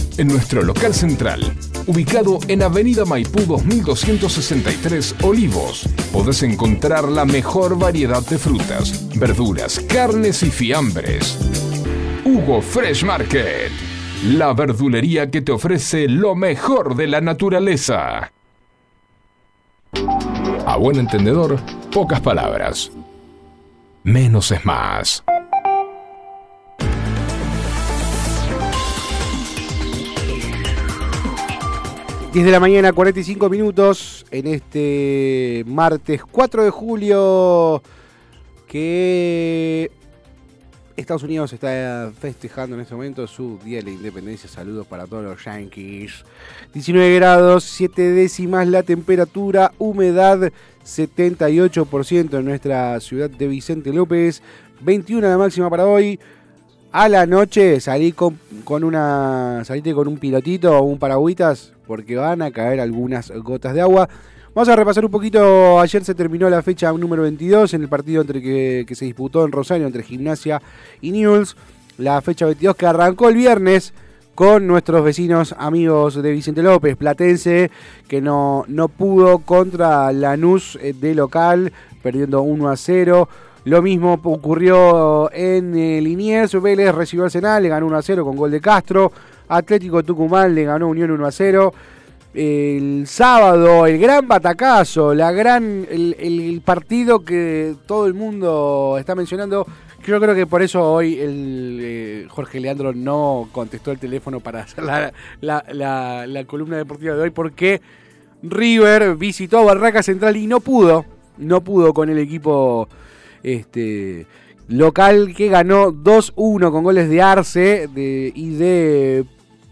Speaker 4: En nuestro local central, ubicado en Avenida Maipú 2263 Olivos, podés encontrar la mejor variedad de frutas, verduras, carnes y fiambres. Hugo Fresh Market, la verdulería que te ofrece lo mejor de la naturaleza. A buen entendedor, pocas palabras. Menos es más.
Speaker 1: 10 de la mañana, 45 minutos, en este martes 4 de julio, que Estados Unidos está festejando en este momento su Día de la Independencia. Saludos para todos los Yankees. 19 grados, 7 décimas la temperatura, humedad 78% en nuestra ciudad de Vicente López, 21 la máxima para hoy. A la noche salí con, una. saliste con un pilotito o un paragüitas porque van a caer algunas gotas de agua. Vamos a repasar un poquito. Ayer se terminó la fecha número 22 en el partido entre que, que se disputó en Rosario entre Gimnasia y Newell's. La fecha 22 que arrancó el viernes con nuestros vecinos amigos de Vicente López, Platense, que no, no pudo contra Lanús eh, de local, perdiendo 1 a 0. Lo mismo ocurrió en eh, Liniers, Vélez recibió Arsenal, le ganó 1 a 0 con gol de Castro. Atlético Tucumán le ganó Unión 1 a 0. El sábado, el gran batacazo, la gran, el, partido que todo el mundo está mencionando. Yo creo que por eso hoy el eh, Jorge Leandro no contestó el teléfono para hacer la, la- la- columna deportiva de hoy, porque River visitó Barraca Central y no pudo, no pudo con el equipo este, local que ganó 2-1 con goles de Arce de- y de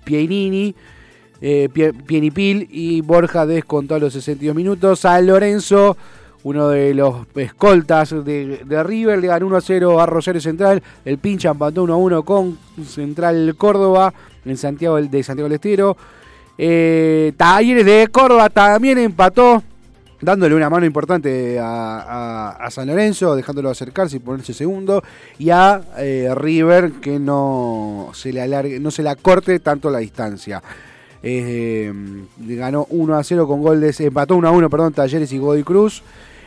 Speaker 1: Pienini. Eh, Pie- Pienipil y Borja descontó a los 62 minutos. San Lorenzo, uno de los escoltas de, de River, le ganó 1 a 0 a Rosario Central. El pincha empató 1 a 1 con Central Córdoba en Santiago de Santiago del Estero. Eh, Talleres de Córdoba también empató, dándole una mano importante a, San Lorenzo, dejándolo acercarse y ponerse segundo. Y a eh, River que no se le alargue, no se le acorte tanto la distancia. Eh, ganó 1 a 0 con gol de empató 1 a 1, perdón, Talleres y Godoy Cruz.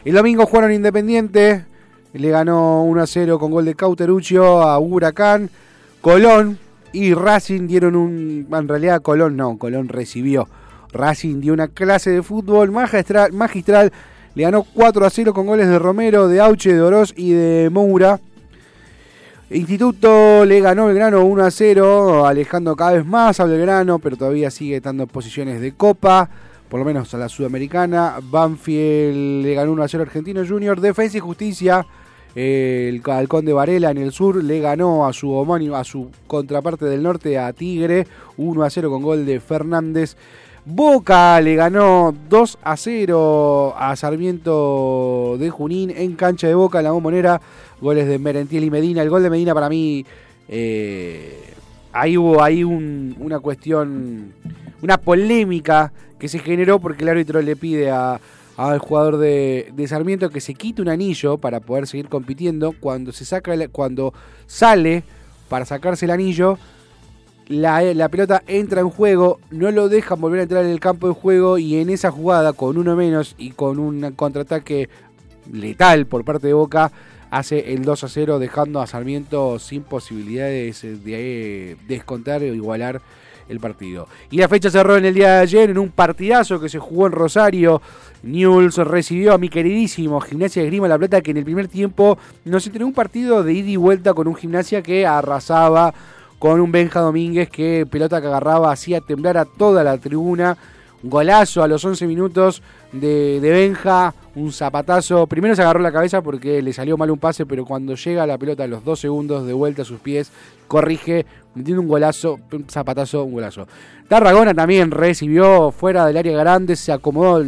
Speaker 1: El domingo jugaron Independiente, le ganó 1 a 0 con gol de Cauteruccio a Huracán. Colón y Racing dieron un. En realidad, Colón no, Colón recibió. Racing dio una clase de fútbol magistral, magistral. Le ganó 4 a 0 con goles de Romero, de Auche, de Oroz y de Moura. Instituto le ganó Belgrano 1 a 0, alejando cada vez más a Belgrano, pero todavía sigue estando posiciones de Copa, por lo menos a la Sudamericana. Banfield le ganó 1 a 0 a Argentino Junior. Defensa y Justicia, eh, el Halcón de Varela en el sur, le ganó a su homónimo, a su contraparte del norte, a Tigre, 1 a 0 con gol de Fernández. Boca le ganó 2 a 0 a Sarmiento de Junín en cancha de Boca en la bombonera. Goles de Merentiel y Medina. El gol de Medina para mí, eh, ahí hubo ahí un- una cuestión, una polémica que se generó porque el árbitro le pide al jugador de, de Sarmiento que se quite un anillo para poder seguir compitiendo. Cuando se saca, el- cuando sale para sacarse el anillo, la, pelota entra en juego, no lo dejan volver a entrar en el campo de juego y en esa jugada con uno menos y con un contraataque letal por parte de Boca hace el 2 a 0 dejando a Sarmiento sin posibilidades de descontar o igualar el partido. Y la fecha cerró en el día de ayer en un partidazo que se jugó en Rosario. Newell's recibió a mi queridísimo Gimnasia de Grima La Plata que en el primer tiempo nos entregó un partido de ida y vuelta con un Gimnasia que arrasaba con un Benja Domínguez que pelota que agarraba hacía temblar a toda la tribuna. Un golazo a los 11 minutos de, de Benja, un zapatazo. Primero se agarró la cabeza porque le salió mal un pase, pero cuando llega la pelota a los dos segundos de vuelta a sus pies, corrige, metiendo un golazo, un zapatazo, un golazo. Tarragona también recibió fuera del área grande, se acomodó.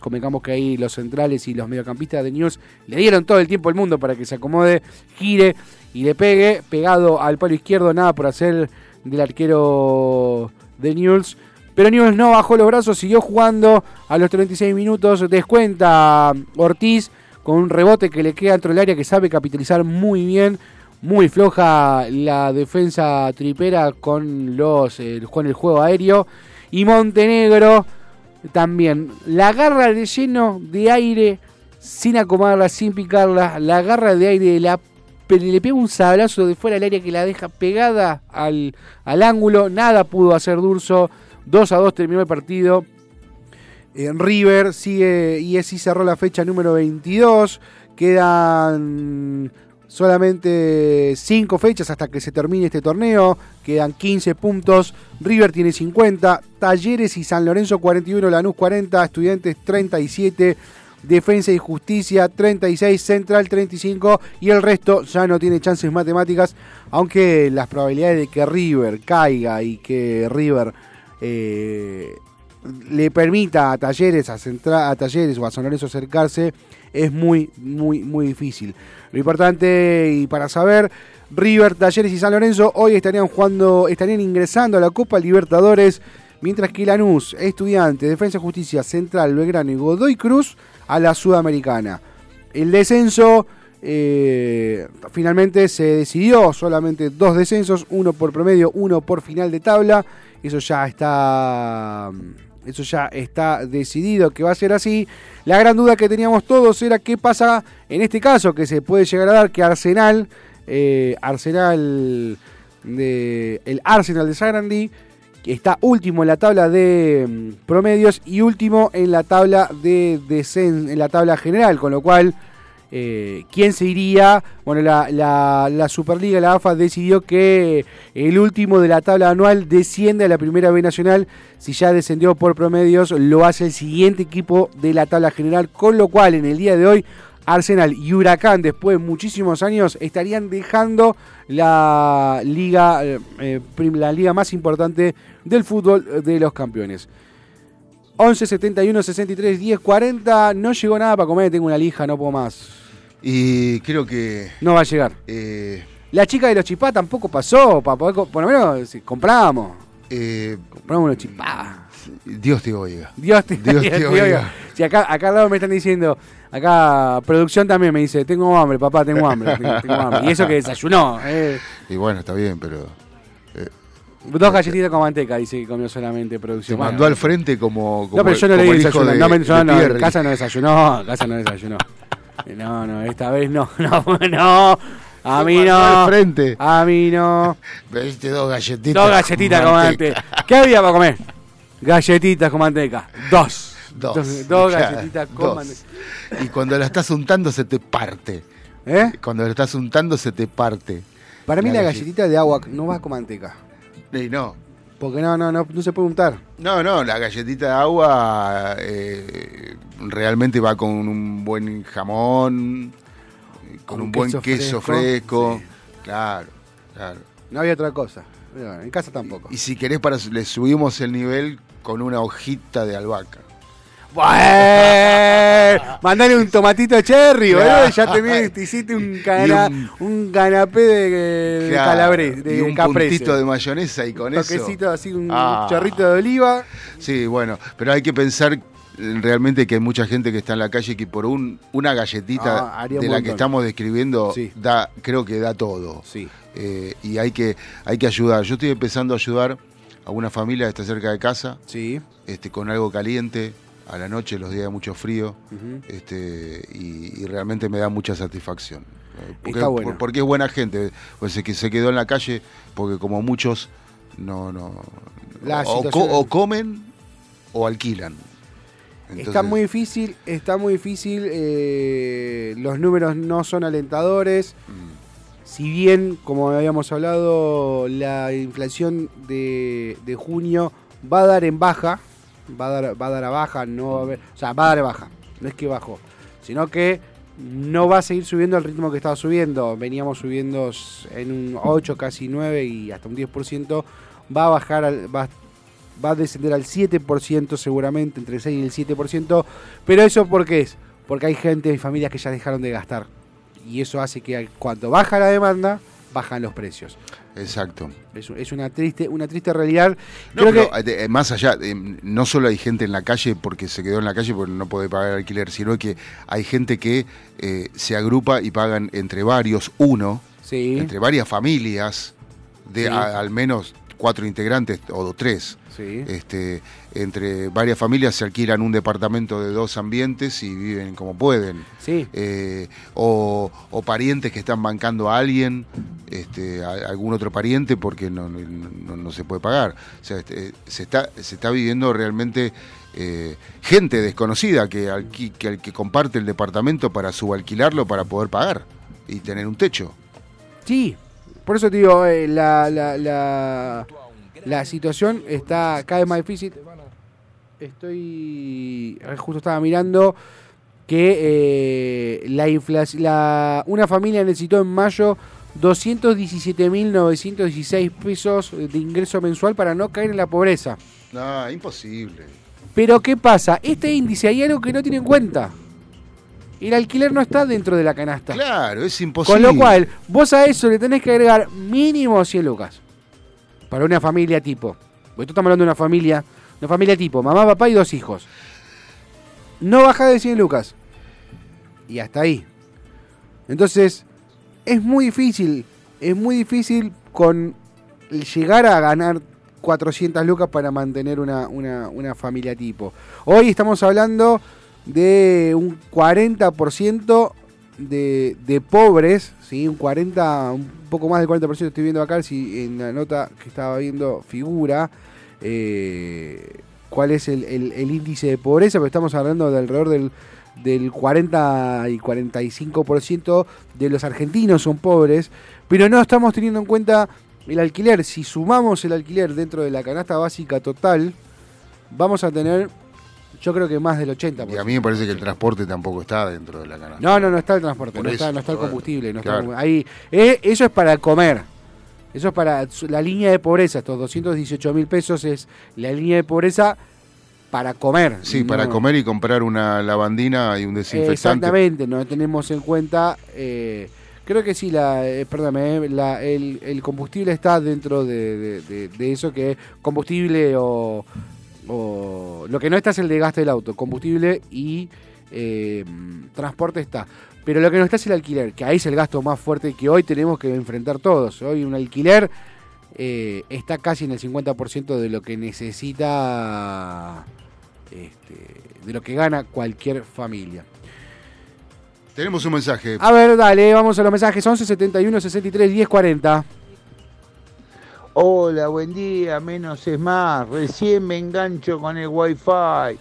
Speaker 1: Convengamos que ahí los centrales y los mediocampistas de News le dieron todo el tiempo al mundo para que se acomode, gire y le pegue, pegado al palo izquierdo, nada por hacer del arquero de News. Pero Newell's no bajó los brazos, siguió jugando a los 36 minutos. Descuenta Ortiz con un rebote que le queda dentro del área que sabe capitalizar muy bien. Muy floja la defensa tripera con, los, eh, con el juego aéreo. Y Montenegro también la agarra de lleno de aire sin acomodarla, sin picarla. La agarra de aire, la, pe- le pega un sablazo de fuera del área que la deja pegada al, al ángulo. Nada pudo hacer Durso. 2 a 2 terminó el partido. En River sigue y así cerró la fecha número 22. Quedan solamente 5 fechas hasta que se termine este torneo. Quedan 15 puntos. River tiene 50. Talleres y San Lorenzo 41. Lanús 40. Estudiantes 37. Defensa y Justicia 36, Central 35 y el resto ya no tiene chances matemáticas, aunque las probabilidades de que River caiga y que River eh, le permita a Talleres a, Centra- a Talleres o a San Lorenzo acercarse es muy muy muy difícil. Lo importante y para saber River, Talleres y San Lorenzo hoy estarían jugando, estarían ingresando a la Copa Libertadores, mientras que Lanús, Estudiantes, Defensa y Justicia, Central, Belgrano y Godoy Cruz a la Sudamericana. El descenso eh, finalmente se decidió, solamente dos descensos, uno por promedio, uno por final de tabla. Eso ya está eso ya está decidido que va a ser así. La gran duda que teníamos todos era qué pasa en este caso, que se puede llegar a dar que Arsenal, eh, Arsenal de, el Arsenal de Sarandí, está último en la tabla de mm, promedios y último en la tabla de descen- en la tabla general, con lo cual eh, ¿Quién se iría? Bueno, la, la- la Superliga, la AFA, decidió que el último de la tabla anual desciende a la Primera B Nacional. Si ya descendió por promedios, lo hace el siguiente equipo de la tabla general. Con lo cual, en el día de hoy, Arsenal y Huracán, después de muchísimos años, estarían dejando la liga, eh, eh, la liga más importante del fútbol de los campeones. 11 71 63 10 40. No llegó nada para comer, tengo una lija, no puedo más.
Speaker 2: Y creo que
Speaker 1: No va a llegar.
Speaker 2: eh,
Speaker 1: La chica de los chipá tampoco pasó, para poder, por lo menos si compramos.
Speaker 2: eh,
Speaker 1: Compramos unos chipá.
Speaker 2: Dios te oiga.
Speaker 1: Dios te,
Speaker 2: Dios te oiga.
Speaker 1: Si acá, acá al lado me están diciendo, acá producción también me dice, tengo hambre, papá, tengo hambre, tengo, tengo hambre. Y eso que desayunó, eh.
Speaker 2: Y bueno, está bien, pero
Speaker 1: Dos galletitas con manteca, dice que comió solamente
Speaker 2: se
Speaker 1: producción.
Speaker 2: mandó
Speaker 1: Bueno.
Speaker 2: al frente como, como
Speaker 1: No, pero yo no
Speaker 2: como
Speaker 1: le di desayuno.
Speaker 2: de-
Speaker 1: no, me-
Speaker 2: de
Speaker 1: yo no, en casa no desayunó, en casa no desayunó. Eh, No, no, esta vez no, no, no. A mí
Speaker 2: mandó al
Speaker 1: no.
Speaker 2: frente.
Speaker 1: A mí no.
Speaker 2: Me diste dos galletitas.
Speaker 1: Dos galletitas con manteca. ¿Qué había para comer? Galletitas con manteca. Dos.
Speaker 2: Dos.
Speaker 1: Dos, galletitas con
Speaker 2: dos.
Speaker 1: manteca.
Speaker 2: Y cuando la estás untando se te parte.
Speaker 1: ¿Eh?
Speaker 2: Cuando la estás untando se te parte.
Speaker 1: Para mí
Speaker 2: La
Speaker 1: la
Speaker 2: gallet-
Speaker 1: galletita de agua no va con manteca.
Speaker 2: Y no.
Speaker 1: Porque no, no, no, no se puede untar.
Speaker 2: No, no, la galletita de agua eh, realmente va con un buen jamón, con, un, buen queso fresco.
Speaker 1: Sí.
Speaker 2: Claro, claro.
Speaker 1: No había otra cosa. En casa tampoco.
Speaker 2: Y si querés, para, le subimos el nivel con una hojita de albahaca.
Speaker 1: Bueno, mandale un tomatito cherry, boludo. Ya te hiciste un, cana, un, canapé de,
Speaker 2: Claro,
Speaker 1: calabrés, de
Speaker 2: y un
Speaker 1: caprese.
Speaker 2: puntito de mayonesa y con
Speaker 1: un
Speaker 2: eso.
Speaker 1: toquecito así, un
Speaker 2: Ah.
Speaker 1: chorrito de oliva.
Speaker 2: Sí, bueno, pero hay que pensar realmente que hay mucha gente que está en la calle que por un, una galletita
Speaker 1: Ah, un
Speaker 2: de la que estamos describiendo
Speaker 1: Sí.
Speaker 2: da, creo que da todo.
Speaker 1: Sí.
Speaker 2: Eh, y hay que, hay que ayudar. Yo estoy empezando a ayudar a una familia que está cerca de casa,
Speaker 1: Sí.
Speaker 2: este, con algo caliente, a la noche, los días de mucho frío, este, y, y realmente me da mucha satisfacción. Eh, Porque,
Speaker 1: Está bueno.
Speaker 2: por- porque es buena gente, pues se, que se quedó en la calle, porque como muchos no, no,
Speaker 1: La
Speaker 2: o,
Speaker 1: situación-
Speaker 2: co- o comen o alquilan.
Speaker 1: está muy difícil, está muy difícil. eh, los números no son alentadores.
Speaker 2: mm,
Speaker 1: Si bien, como habíamos hablado, la inflación de, junio va a dar en baja, va a dar, a baja, no va a haber, o sea, va a dar a baja, no es que bajó, sino que no va a seguir subiendo al ritmo que estaba subiendo. Veníamos subiendo en un 8, casi 9 y hasta un 10%. Va a bajar, al- va, va a descender al 7% seguramente, entre el 6 y el 7%. Pero eso ¿por qué es? Porque hay gente y familias que ya dejaron de gastar. Y eso hace que cuando baja la demanda, bajan los precios.
Speaker 2: Exacto.
Speaker 1: Es, es una triste una triste realidad.
Speaker 2: No,
Speaker 1: Creo
Speaker 2: pero,
Speaker 1: que-
Speaker 2: eh, eh, más allá, eh, no solo hay gente en la calle porque se quedó en la calle porque no puede pagar alquiler, sino que hay gente que eh, se agrupa y pagan entre varios, uno,
Speaker 1: sí,
Speaker 2: entre varias familias, de
Speaker 1: Sí.
Speaker 2: a- al menos cuatro integrantes o tres.
Speaker 1: sí.
Speaker 2: Este, entre varias familias se alquilan un departamento de dos ambientes y viven como pueden.
Speaker 1: sí.
Speaker 2: Eh, o, o parientes que están bancando a alguien, este, a- algún otro pariente porque no, no- no- no se puede pagar. O sea, este, se, está, se está viviendo realmente eh, gente desconocida que, alqui- que, que comparte el departamento para subalquilarlo para poder pagar y tener un techo.
Speaker 1: Sí, por eso te digo, eh, la, la, la, la situación está cada vez más difícil. Estoy, eh, justo estaba mirando que eh, la inflación, la, una familia necesitó en mayo 217.916 pesos de ingreso mensual para no caer en la pobreza.
Speaker 2: No, imposible.
Speaker 1: Pero ¿qué pasa? Este índice hay algo que no tiene en cuenta. El alquiler no está dentro de la canasta.
Speaker 2: Claro, es imposible.
Speaker 1: Con lo cual, vos a eso le tenés que agregar mínimo 100 lucas. Para una familia tipo. Porque tú estamos hablando de una familia, una familia tipo, mamá, papá y dos hijos. No baja de 100 lucas. Y hasta ahí. Entonces, es muy difícil, es muy difícil con llegar a ganar 400 lucas para mantener una, una, una familia tipo. Hoy estamos hablando de un 40% de, de pobres, ¿sí? un 40, un poco más del 40% estoy viendo acá, si en la nota que estaba viendo figura eh, cuál es el, el- índice de pobreza, pero estamos hablando de alrededor del, del 40 y 45% de los argentinos son pobres, pero no estamos teniendo en cuenta el alquiler. Si sumamos el alquiler dentro de la canasta básica total, vamos a tener, yo creo que más del 80%.
Speaker 2: Y a mí me parece que el transporte tampoco está dentro de la canasta.
Speaker 1: No, no, no está el transporte,
Speaker 2: Por
Speaker 1: no, está, no está el combustible. No
Speaker 2: claro.
Speaker 1: ahí, eh, eso es para comer. Eso es para la línea de pobreza. Estos 218 mil pesos es la línea de pobreza para comer.
Speaker 2: Sí, para
Speaker 1: No-
Speaker 2: comer y comprar una lavandina y un desinfectante.
Speaker 1: Exactamente, no tenemos en cuenta. eh, creo que sí, la, eh, perdóname, eh, la- el, el combustible está dentro de, de- de- de eso que es combustible o, o- Lo que no está es el desgaste del auto, combustible y eh, transporte está. Pero lo que no está es el alquiler, que ahí es el gasto más fuerte que hoy tenemos que enfrentar todos. Hoy un alquiler eh, está casi en el 50% de lo que necesita, este, de lo que gana cualquier familia.
Speaker 2: Tenemos un mensaje.
Speaker 1: A ver, dale, vamos a los mensajes. 11 71 63 10 40.
Speaker 7: Hola, buen día, menos es más. Recién me engancho con el wifi.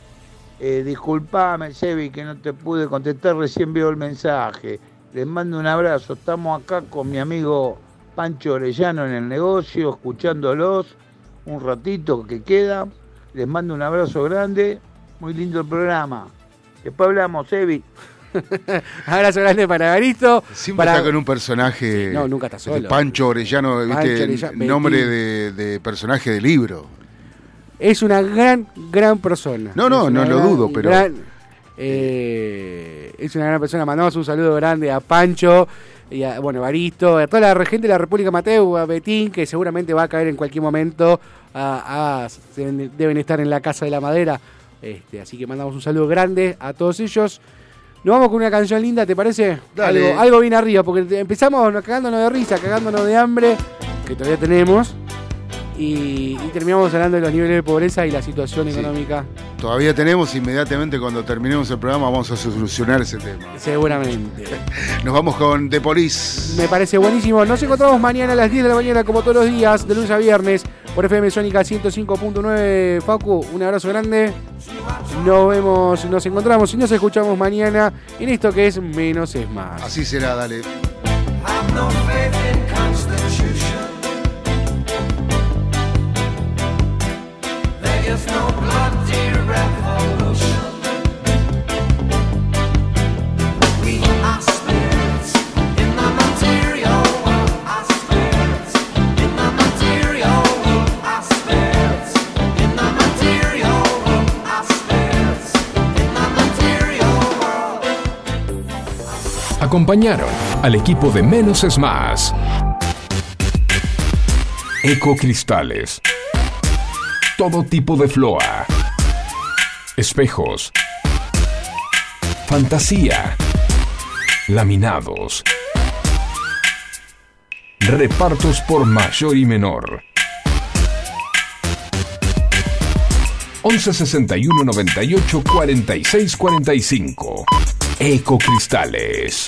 Speaker 7: Eh, disculpame, Sebi, que no te pude contestar, recién veo el mensaje. Les mando un abrazo. Estamos acá con mi amigo Pancho Orellano en el negocio, escuchándolos un ratito que queda. Les mando un abrazo grande. Muy lindo el programa. Después hablamos, Sebi.
Speaker 1: Abrazo grande para Garisto.
Speaker 2: Siempre
Speaker 1: para-
Speaker 2: está con un personaje.
Speaker 1: No, nunca está solo.
Speaker 2: Pancho Orellano,
Speaker 1: Pancho
Speaker 2: ¿viste?
Speaker 1: Orellano,
Speaker 2: nombre de, de personaje de libro.
Speaker 1: Es una gran, gran persona.
Speaker 2: No, no, no lo dudo, pero-
Speaker 1: gran- eh, es una gran persona. Mandamos un saludo grande a Pancho, y a, bueno, Baristo, a toda la gente de la República Mateo, a Betín, que seguramente va a caer en cualquier momento. A, a- deben, deben estar en la Casa de la Madera. Este, así que mandamos un saludo grande a todos ellos. Nos vamos con una canción linda, ¿te parece?
Speaker 2: Dale.
Speaker 1: Algo, algo bien arriba, porque empezamos cagándonos de risa, cagándonos de hambre, que todavía tenemos. Y, y terminamos hablando de los niveles de pobreza y la situación
Speaker 2: Sí.
Speaker 1: económica,
Speaker 2: Todavía tenemos, inmediatamente cuando terminemos el programa vamos a solucionar ese tema.
Speaker 1: seguramente.
Speaker 2: Nos vamos con The Police.
Speaker 1: Me parece buenísimo. Nos encontramos mañana a las 10 de la mañana, como todos los días, de lunes a viernes, por FM Sónica 105.9. Facu, un abrazo grande. Nos vemos, nos encontramos y nos escuchamos mañana en esto que es Menos es Más.
Speaker 2: Así será, dale.
Speaker 4: Acompañaron al equipo de Menos es Más. Ecocristales. Todo tipo de floa. Espejos. Fantasía. Laminados. Repartos por mayor y menor. 11 61 98 46 45. Ecocristales.